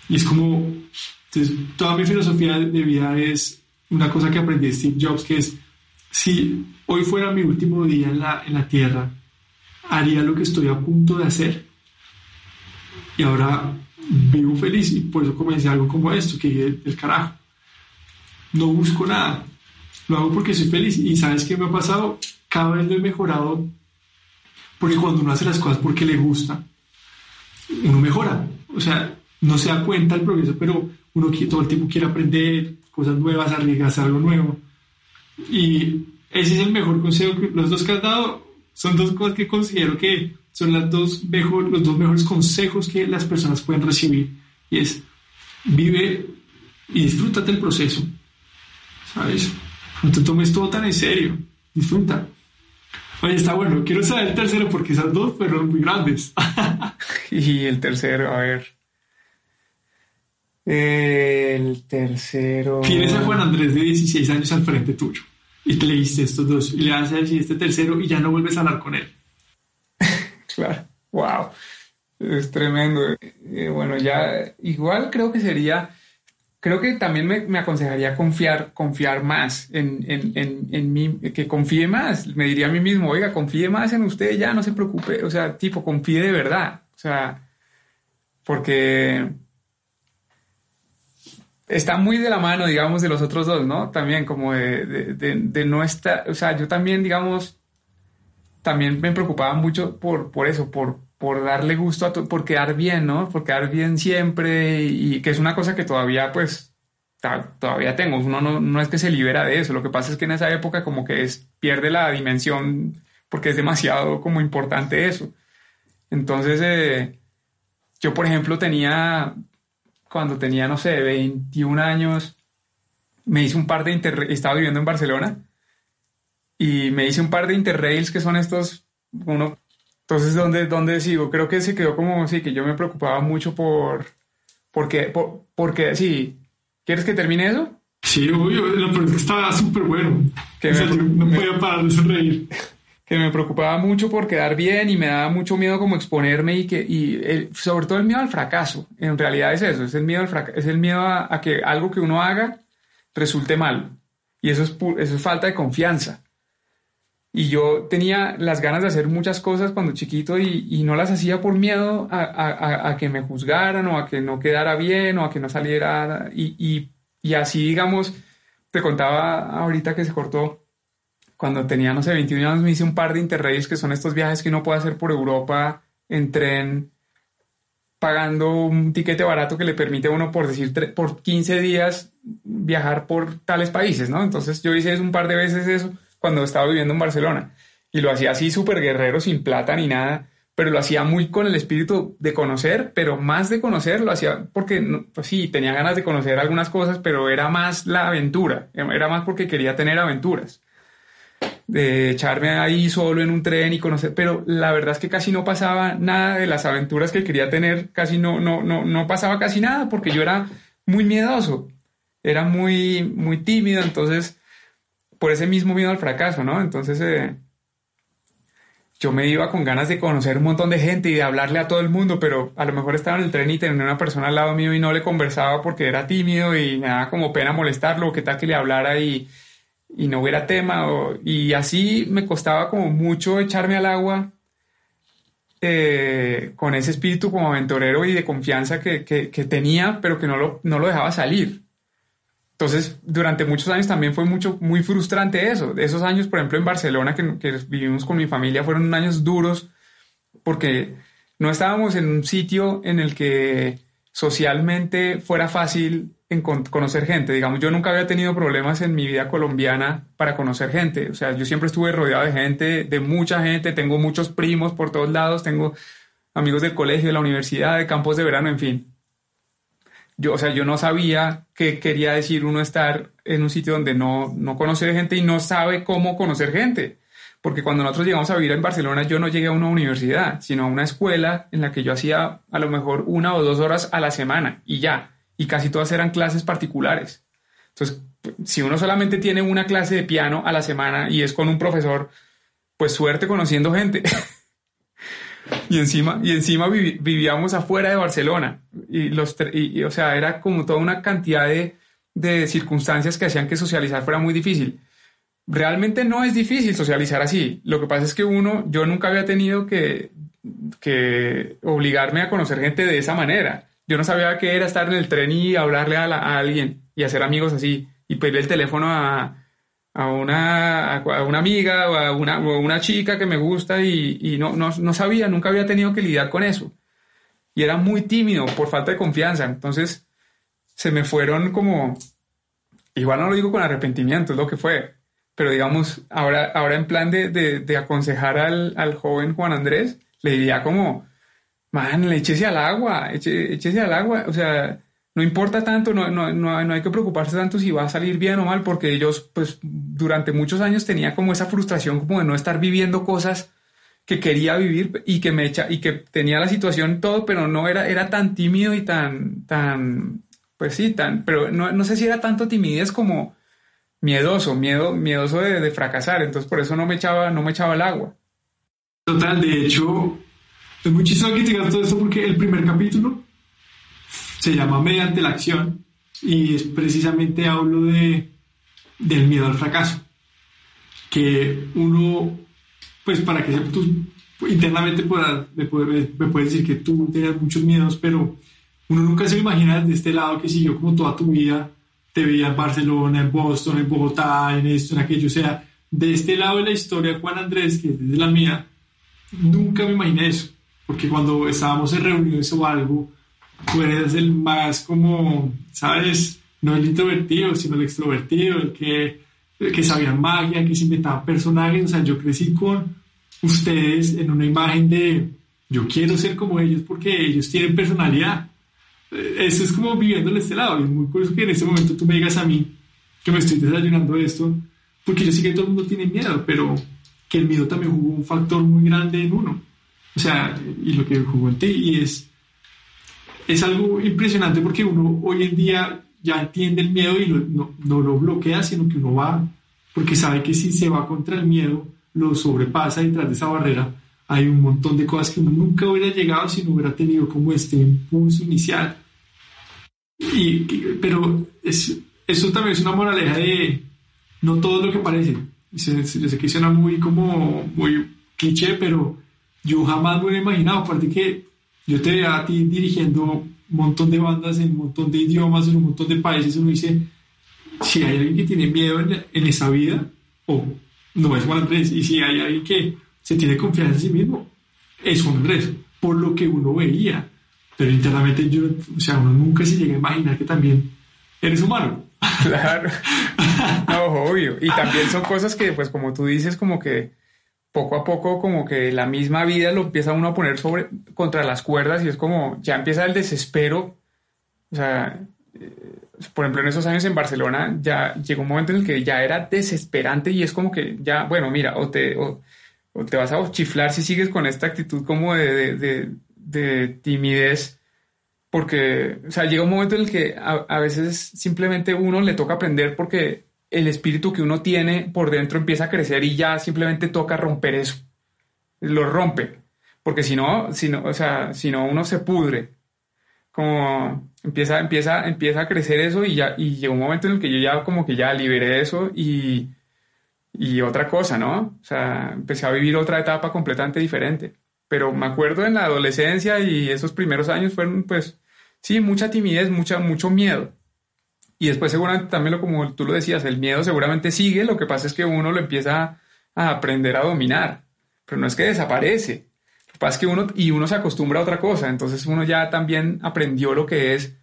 Y es como, entonces, toda mi filosofía de vida es una cosa que aprendí de Steve Jobs, que es, si hoy fuera mi último día en la, en la tierra, haría lo que estoy a punto de hacer. Y ahora vivo feliz y por eso comencé algo como esto, que es el carajo. No busco nada, lo hago porque soy feliz y sabes qué me ha pasado, cada vez lo he mejorado, porque cuando uno hace las cosas porque le gusta, uno mejora. O sea, no se da cuenta del progreso, pero uno todo el tiempo quiere aprender cosas nuevas, arriesgarse algo nuevo. Y ese es el mejor consejo que los dos que has dado son dos cosas que considero que son las dos mejor, los dos mejores consejos que las personas pueden recibir. Y es, vive y disfrútate el proceso. ¿Sabes? No te tomes todo tan en serio. Disfruta. Oye, está bueno. Quiero saber el tercero porque esas dos fueron muy grandes. y el tercero, a ver. El tercero. Tienes a Juan Andrés de 16 años al frente tuyo y te leíste estos dos y le vas a este tercero y ya no vuelves a hablar con él. claro, wow, es tremendo. Eh, bueno, ya igual creo que sería, creo que también me, aconsejaría confiar, confiar más en, en, en, en, mí, que confíe más. Me diría a mí mismo, oiga, confíe más en usted, ya no se preocupe, o sea, tipo, confíe de verdad, o sea, porque está muy de la mano, digamos, de los otros dos, ¿no? También como de, de, no estar, o sea, yo también, digamos, también me preocupaba mucho por, por eso, por, por darle gusto a todo, por quedar bien, ¿no? Por quedar bien siempre y, que es una cosa que todavía, pues, todavía tengo. Uno no, no, es que se libera de eso, lo que pasa es que en esa época como que es, pierde la dimensión porque es demasiado como importante eso. Entonces, eh, yo, por ejemplo, tenía cuando tenía, no sé, 21 años, me hice un par de interrails, estaba viviendo en Barcelona, y me hice un par de interrails que son estos, uno, entonces, ¿dónde, dónde sigo? Creo que se quedó como, sí, que yo me preocupaba mucho por, porque, por, porque, sí, ¿quieres que termine eso? Sí, obvio, lo que estaba súper bueno. Que no podía parar de sonreír que me preocupaba mucho por quedar bien y me daba mucho miedo como exponerme y que y sobre todo el miedo al fracaso. En realidad es eso, es el miedo al es el miedo a, que algo que uno haga resulte mal. Y eso es, eso es falta de confianza. Y yo tenía las ganas de hacer muchas cosas cuando chiquito y, no las hacía por miedo a, que me juzgaran o a que no quedara bien o a que no saliera. Y, así, digamos, te contaba ahorita que se cortó cuando tenía, no sé, 21 años, me hice un par de interrails, que son estos viajes que uno puede hacer por Europa en tren, pagando un tiquete barato que le permite a uno, por decir, por 15 días viajar por tales países, ¿no? Entonces yo hice un par de veces eso cuando estaba viviendo en Barcelona. Y lo hacía así súper guerrero, sin plata ni nada, pero lo hacía muy con el espíritu de conocer, pero más de conocer, lo hacía porque, pues sí, tenía ganas de conocer algunas cosas, pero era más la aventura, era más porque quería tener aventuras de echarme ahí solo en un tren y conocer, pero la verdad es que casi no pasaba nada de las aventuras que quería tener, casi no, no, no, no pasaba casi nada porque yo era muy miedoso, era muy, muy tímido, entonces, por ese mismo miedo al fracaso, ¿no? Entonces, eh, yo me iba con ganas de conocer un montón de gente y de hablarle a todo el mundo, pero a lo mejor estaba en el tren y tenía una persona al lado mío y no le conversaba porque era tímido y me daba como pena molestarlo, o qué tal que le hablara y no hubiera tema. y así me costaba como mucho echarme al agua eh, con ese espíritu como aventurero y de confianza que, que, tenía, pero que no lo, no lo dejaba salir. Entonces, durante muchos años también fue mucho, muy frustrante eso. Esos años, por ejemplo, en Barcelona, que, que vivimos con mi familia, fueron años duros porque no estábamos en un sitio en el que socialmente fuera fácil en conocer gente. Digamos, yo nunca había tenido problemas en mi vida colombiana para conocer gente. O sea, yo siempre estuve rodeado de gente, de mucha gente. Tengo muchos primos por todos lados. Tengo amigos del colegio, de la universidad, de campos de verano, en fin. Yo, o sea, yo no sabía qué quería decir uno estar en un sitio donde no, no conoce gente y no sabe cómo conocer gente. porque cuando nosotros llegamos a vivir en Barcelona yo no llegué a una universidad, sino a una escuela en la que yo hacía a lo mejor una o dos horas a la semana y ya, y casi todas eran clases particulares. Entonces, si uno solamente tiene una clase de piano a la semana y es con un profesor, pues suerte conociendo gente. y encima, y encima vivíamos afuera de Barcelona. Y los, y, o sea, era como toda una cantidad de, de circunstancias que hacían que socializar fuera muy difícil. Realmente no es difícil socializar así. Lo que pasa es que uno, yo nunca había tenido que, que obligarme a conocer gente de esa manera. Yo no sabía qué era estar en el tren y hablarle a, a alguien y hacer amigos así y pedirle el teléfono a, a una, a una amiga o a una, una chica que me gusta y, y no, no, no, sabía, nunca había tenido que lidiar con eso. Y era muy tímido por falta de confianza. Entonces se me fueron como, igual no lo digo con arrepentimiento, es lo que fue, pero digamos, ahora, ahora en plan de, de, aconsejar al, al, joven Juan Andrés, le diría como, man, le échese al agua, échese al agua, o sea, no importa tanto, no, no, no, hay que preocuparse tanto si va a salir bien o mal, porque ellos, pues, durante muchos años tenía como esa frustración como de no estar viviendo cosas que quería vivir y que me echa, y que tenía la situación todo, pero no era, era tan tímido y tan, tan, pues sí, tan, pero no, no sé si era tanto timidez como miedoso, miedo, miedoso de, de, fracasar, entonces por eso no me echaba, no me echaba el agua. Total, de hecho, es muy chistoso que digas todo eso porque el primer capítulo se llama Mediante la acción y es precisamente hablo de, del miedo al fracaso. Que uno, pues para que tú internamente puedas, me, puedes decir que tú tenías muchos miedos, pero uno nunca se imagina de este lado que si yo como toda tu vida te veía en Barcelona, en Boston, en Bogotá, en esto, en aquello, o sea, de este lado de la historia, Juan Andrés, que es la mía, nunca me imaginé eso, porque cuando estábamos en reuniones o algo, tú eres el más como, ¿sabes? No el introvertido, sino el extrovertido, el que, el que sabía magia, que se inventaba personajes. O sea, yo crecí con ustedes en una imagen de yo quiero ser como ellos porque ellos tienen personalidad. Eh, eso es como viviendo en este lado. Y es muy curioso que en este momento tú me digas a mí que me estoy desayunando esto, porque yo sé que todo el mundo tiene miedo, pero que el miedo también jugó un factor muy grande en uno. O sea, y lo que jugó en ti, y es es algo impresionante porque uno hoy en día ya entiende el miedo y no, no, lo bloquea, sino que uno va, porque sabe que si se va contra el miedo, lo sobrepasa detrás de esa barrera. Hay un montón de cosas que uno nunca hubiera llegado si no hubiera tenido como este impulso inicial. Y, pero es, eso también es una moraleja de no todo lo que parece. Yo sé que suena muy como muy cliché, pero yo jamás me hubiera imaginado, aparte que yo te veía a ti dirigiendo un montón de bandas en un montón de idiomas, en un montón de países, uno dice, si hay alguien que tiene miedo en, esa vida, o no es Juan Andrés, y si hay alguien que se tiene confianza en sí mismo, es Juan Andrés, por lo que uno veía. Pero internamente yo, o sea, uno nunca se llega a imaginar que también eres humano. Claro. No, obvio. Y también son cosas que, pues como tú dices, como que poco a poco como que la misma vida lo empieza uno a poner sobre contra las cuerdas y es como ya empieza el desespero. O sea, eh, por ejemplo, en esos años en Barcelona ya llegó un momento en el que ya era desesperante y es como que ya, bueno, mira, o te, o, te vas a chiflar si sigues con esta actitud como de, de, de, timidez, porque, o sea, llega un momento en el que a, a veces simplemente uno le toca aprender porque el espíritu que uno tiene por dentro empieza a crecer y ya simplemente toca romper eso. Lo rompe. Porque si no, si no, o sea, si no uno se pudre. Como empieza, empieza, empieza a crecer eso y ya, y llegó un momento en el que yo ya como que ya liberé eso y, y otra cosa, ¿no? O sea, empecé a vivir otra etapa completamente diferente. Pero me acuerdo en la adolescencia y esos primeros años fueron, pues, sí, mucha timidez, mucha, mucho miedo. Y después seguramente también, lo, como tú lo decías, el miedo seguramente sigue, lo que pasa es que uno lo empieza a aprender a dominar, pero no es que desaparece. Lo que pasa es que uno, y uno se acostumbra a otra cosa, entonces uno ya también aprendió lo que es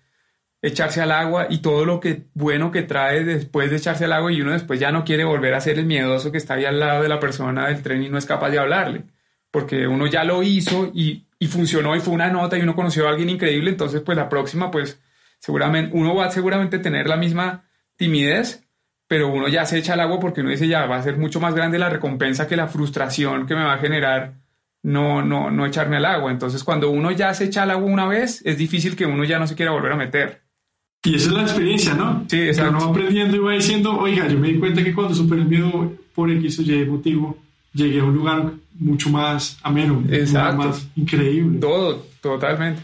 echarse al agua y todo lo que bueno que trae después de echarse al agua y uno después ya no quiere volver a ser el miedoso que está ahí al lado de la persona del tren y no es capaz de hablarle, porque uno ya lo hizo y, y funcionó y fue una nota y uno conoció a alguien increíble, entonces pues la próxima pues seguramente, uno va a seguramente tener la misma timidez, pero uno ya se echa al agua porque uno dice ya va a ser mucho más grande la recompensa que la frustración que me va a generar no, no, no echarme al agua. Entonces cuando uno ya se echa al agua una vez, es difícil que uno ya no se quiera volver a meter. Y esa es la experiencia, ¿no? Sí, exacto. Uno va aprendiendo y va diciendo, oiga, yo me di cuenta que cuando superé el miedo por X o Y motivo, llegué a un lugar mucho más ameno, un lugar más increíble. Todo, totalmente.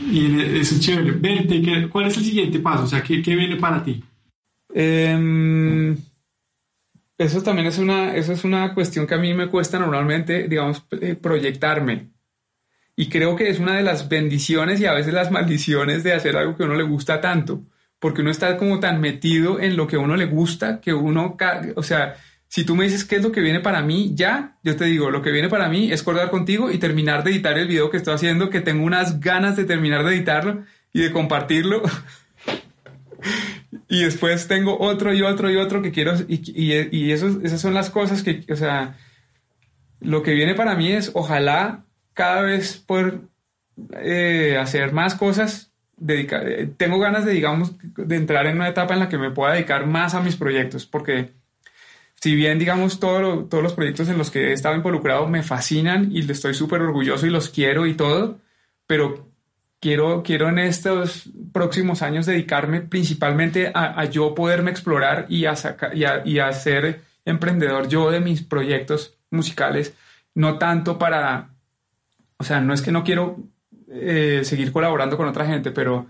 Y eso es chévere. Vente, ¿cuál es el siguiente paso? O sea, ¿qué, qué viene para ti? Em, eso también es una, eso es una cuestión que a mí me cuesta normalmente, digamos, eh, proyectarme. Y creo que es una de las bendiciones y a veces las maldiciones de hacer algo que a uno le gusta tanto, porque uno está como tan metido en lo que a uno le gusta que uno, o sea, si tú me dices qué es lo que viene para mí, ya, yo te digo, lo que viene para mí es acordar contigo y terminar de editar el video que estoy haciendo, que tengo unas ganas de terminar de editarlo y de compartirlo. y después tengo otro y otro y otro que quiero, y, y, esas son las cosas que, o sea, lo que viene para mí es ojalá cada vez poder eh, hacer más cosas, dedicar, eh, tengo ganas de, digamos, de entrar en una etapa en la que me pueda dedicar más a mis proyectos, porque si bien, digamos, todos los proyectos en los que he estado involucrado me fascinan y estoy súper orgulloso y los quiero y todo, pero quiero, quiero en estos próximos años dedicarme principalmente a, yo poderme explorar y a, y, a, ser emprendedor yo de mis proyectos musicales, no tanto para, o sea, no es que no quiero eh, seguir colaborando con otra gente, pero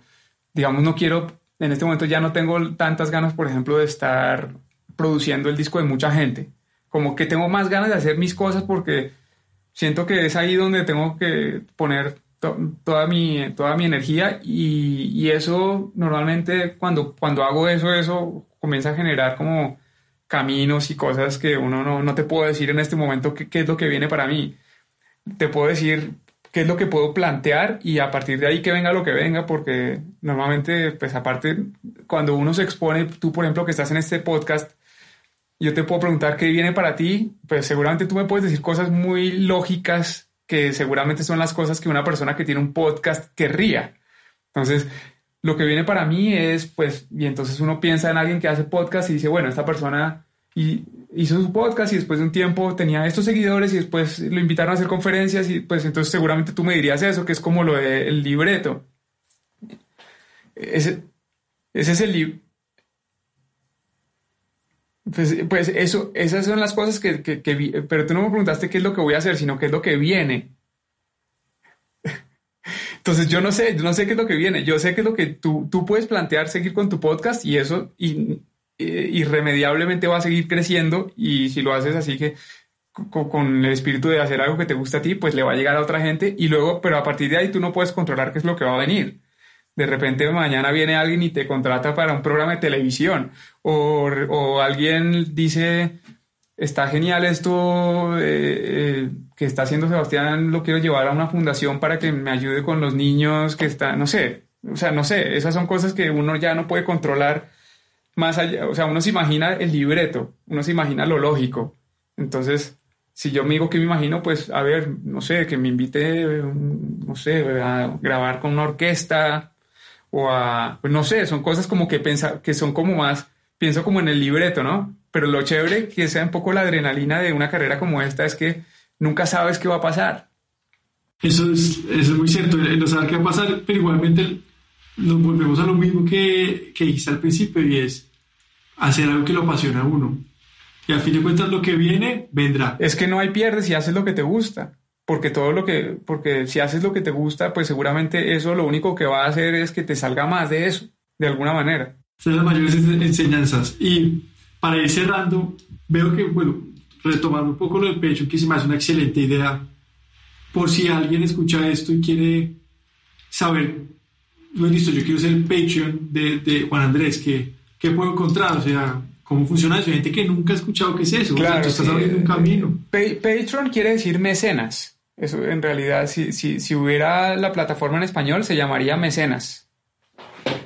digamos, no quiero, en este momento ya no tengo tantas ganas, por ejemplo, de estar produciendo el disco de mucha gente. Como que tengo más ganas de hacer mis cosas porque siento que es ahí donde tengo que poner toda, mi, toda mi energía y, eso normalmente cuando, cuando hago eso, eso comienza a generar como caminos y cosas que uno no, no te puedo decir en este momento qué, es lo que viene para mí. Te puedo decir qué es lo que puedo plantear y a partir de ahí que venga lo que venga, porque normalmente, pues aparte, cuando uno se expone, tú por ejemplo que estás en este podcast, yo te puedo preguntar qué viene para ti, pues seguramente tú me puedes decir cosas muy lógicas que seguramente son las cosas que una persona que tiene un podcast querría. Entonces, lo que viene para mí es, pues, y entonces uno piensa en alguien que hace podcast y dice, bueno, esta persona hizo su podcast y después de un tiempo tenía estos seguidores y después lo invitaron a hacer conferencias y pues entonces seguramente tú me dirías eso, que es como lo del libreto. Ese, ese es el libro pues, pues, eso, esas son las cosas que, pero tú no me preguntaste qué es lo que voy a hacer, sino qué es lo que viene. Entonces yo no sé, yo no sé qué es lo que viene, yo sé que es lo que tú, tú puedes plantear seguir con tu podcast y eso irremediablemente va a seguir creciendo y si lo haces así que con, con, el espíritu de hacer algo que te gusta a ti, pues le va a llegar a otra gente y luego, pero a partir de ahí tú no puedes controlar qué es lo que va a venir de repente mañana viene alguien y te contrata para un programa de televisión o, alguien dice, está genial esto eh, eh, que está haciendo Sebastián, lo quiero llevar a una fundación para que me ayude con los niños que están, no sé, o sea, no sé, esas son cosas que uno ya no puede controlar más allá, o sea, uno se imagina el libreto, uno se imagina lo lógico. Entonces, si yo me digo que me imagino, pues, a ver, no sé, que me invite, no sé, a grabar con una orquesta, o a, pues no sé, son cosas como que pensa, que son como más, pienso como en el libreto, ¿no? Pero lo chévere que sea un poco la adrenalina de una carrera como esta es que nunca sabes qué va a pasar. Eso es, eso es muy cierto, no saber qué va a pasar, pero igualmente nos volvemos a lo mismo que, que hice al principio y es hacer algo que lo apasiona a uno. Y al fin de cuentas lo que viene, vendrá. Es que no hay pierdes si haces lo que te gusta porque todo lo que, porque si haces lo que te gusta, pues seguramente eso lo único que va a hacer es que te salga más de eso, de alguna manera. Son las mayores enseñanzas. Y para ir cerrando, veo que, bueno, retomando un poco lo del pecho, que se me hace una excelente idea, por si alguien escucha esto y quiere saber, no listo, yo quiero ser el Patreon de, de Juan Andrés, ¿qué, ¿qué puedo encontrar? O sea, ¿Cómo funciona eso? Hay gente que nunca ha escuchado qué es eso. Claro, tú estás abriendo un camino. Patreon quiere decir mecenas. Eso en realidad, si, si, si, hubiera la plataforma en español, se llamaría mecenas.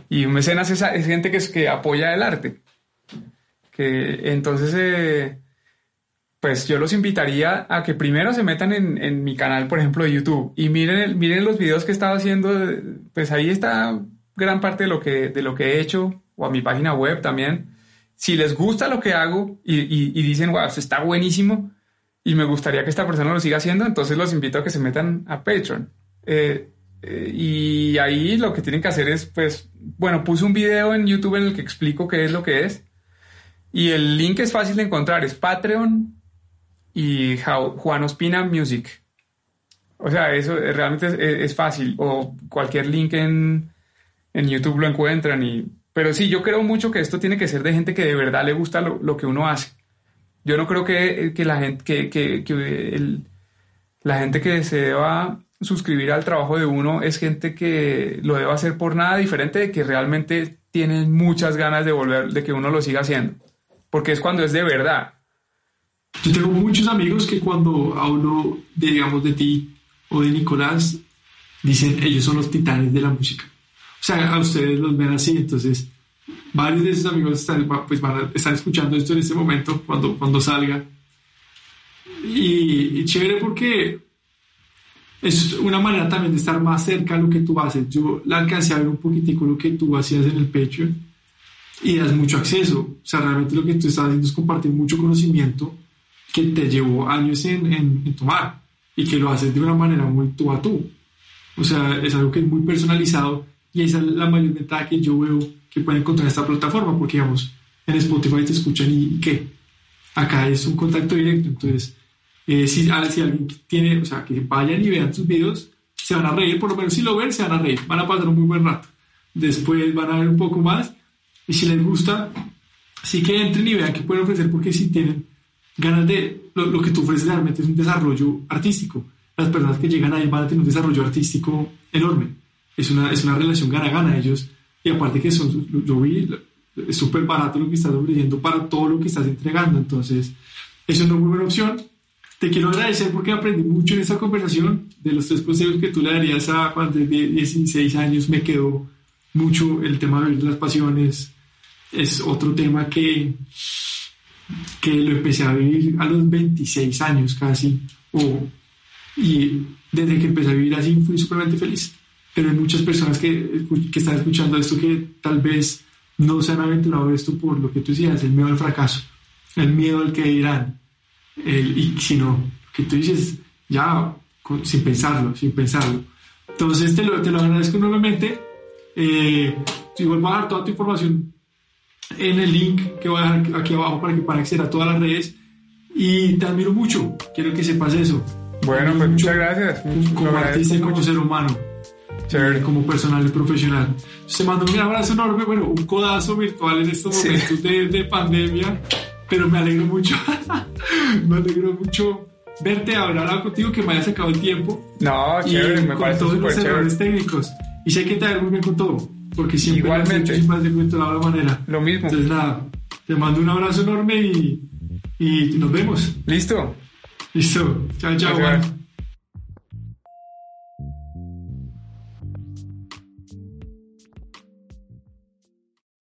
Y un mecenas es, gente que, que apoya el arte. Que entonces, eh, pues yo los invitaría a que primero se metan en, en, mi canal, por ejemplo, de YouTube y miren, miren los videos que he estado haciendo. Pues ahí está gran parte de lo que, de lo que he hecho, o a mi página web también. si les gusta lo que hago y, y, dicen, wow, esto está buenísimo y me gustaría que esta persona lo siga haciendo, entonces los invito a que se metan a Patreon. Eh, eh, y ahí lo que tienen que hacer es, pues, bueno, puse un video en YouTube en el que explico qué es lo que es. Y el link es fácil de encontrar, es Patreon y Juan Ospina Music. O sea, eso realmente es, fácil. O cualquier link en, en, YouTube lo encuentran. Y, pero sí, yo creo mucho que esto tiene que ser de gente que de verdad le gusta lo, que uno hace. Yo no creo que, que la gente que, que, que el, la gente que se deba suscribir al trabajo de uno es gente que lo debe hacer por nada diferente de que realmente tienen muchas ganas de volver, de que uno lo siga haciendo. Porque es cuando es de verdad. Yo tengo muchos amigos que cuando hablo, digamos, de ti o de Nicolás, dicen ellos son los titanes de la música. O sea, a ustedes los ven así, entonces varios de esos amigos están, pues van están escuchando esto en este momento, cuando, cuando salga. Y, y chévere porque es una manera también de estar más cerca a lo que tú haces. Yo la alcancé a ver un poquitico lo que tú hacías en el pecho y das mucho acceso. O sea, realmente lo que tú estás haciendo es compartir mucho conocimiento que te llevó años en, en, tomar y que lo haces de una manera muy tú a tú. O sea, es algo que es muy personalizado y esa es la mayor ventaja que yo veo que pueden encontrar en esta plataforma, porque digamos, en Spotify te escuchan y, y qué. Acá es un contacto directo, entonces eh, si, alguien tiene, o sea, que vayan y vean tus videos, se van a reír, por lo menos si lo ven, se van a reír, van a pasar un muy buen rato. Después van a ver un poco más y si les gusta, sí que entren y vean qué pueden ofrecer, porque si tienen ganas de, lo, que tú ofreces realmente es un desarrollo artístico. Las personas que llegan ahí van a tener un desarrollo artístico enorme. Es una, es una relación gana-gana ellos. Y aparte que son, yo vi, es súper barato lo que estás ofreciendo para todo lo que estás entregando. Entonces, es una muy buena opción. Te quiero agradecer porque aprendí mucho en esta conversación. De los tres consejos que tú le darías a Juan de 16 años, me quedó mucho el tema de las pasiones. Es otro tema que, que lo empecé a vivir a los 26 años casi. O, y desde que empecé a vivir así fui supremamente feliz. Pero hay muchas personas que, que están escuchando esto que tal vez no se han aventurado esto por lo que tú decías, el miedo al fracaso, el miedo al que dirán, y sino que tú dices ya sin pensarlo, sin pensarlo. Entonces te lo, te lo agradezco enormemente. Eh, igual voy a dejar toda tu información en el link que voy a dejar aquí abajo para que puedan acceder a todas las redes. Y te admiro mucho, quiero que sepas eso. Bueno, pues muchas gracias. Como artista y como ser humano. Como personal y profesional. Se mando un abrazo enorme, bueno, un codazo virtual en estos momentos de, de pandemia pero me alegro mucho, me alegro mucho verte, hablar contigo, que me haya sacado el tiempo. No, chévere, me con todos los errores técnicos. Y sé que te va muy bien con todo, porque siempre Igualmente. has hecho de la manera. Lo mismo. Entonces nada, te mando un abrazo enorme y, y nos vemos. Listo. Listo. Chao, chao.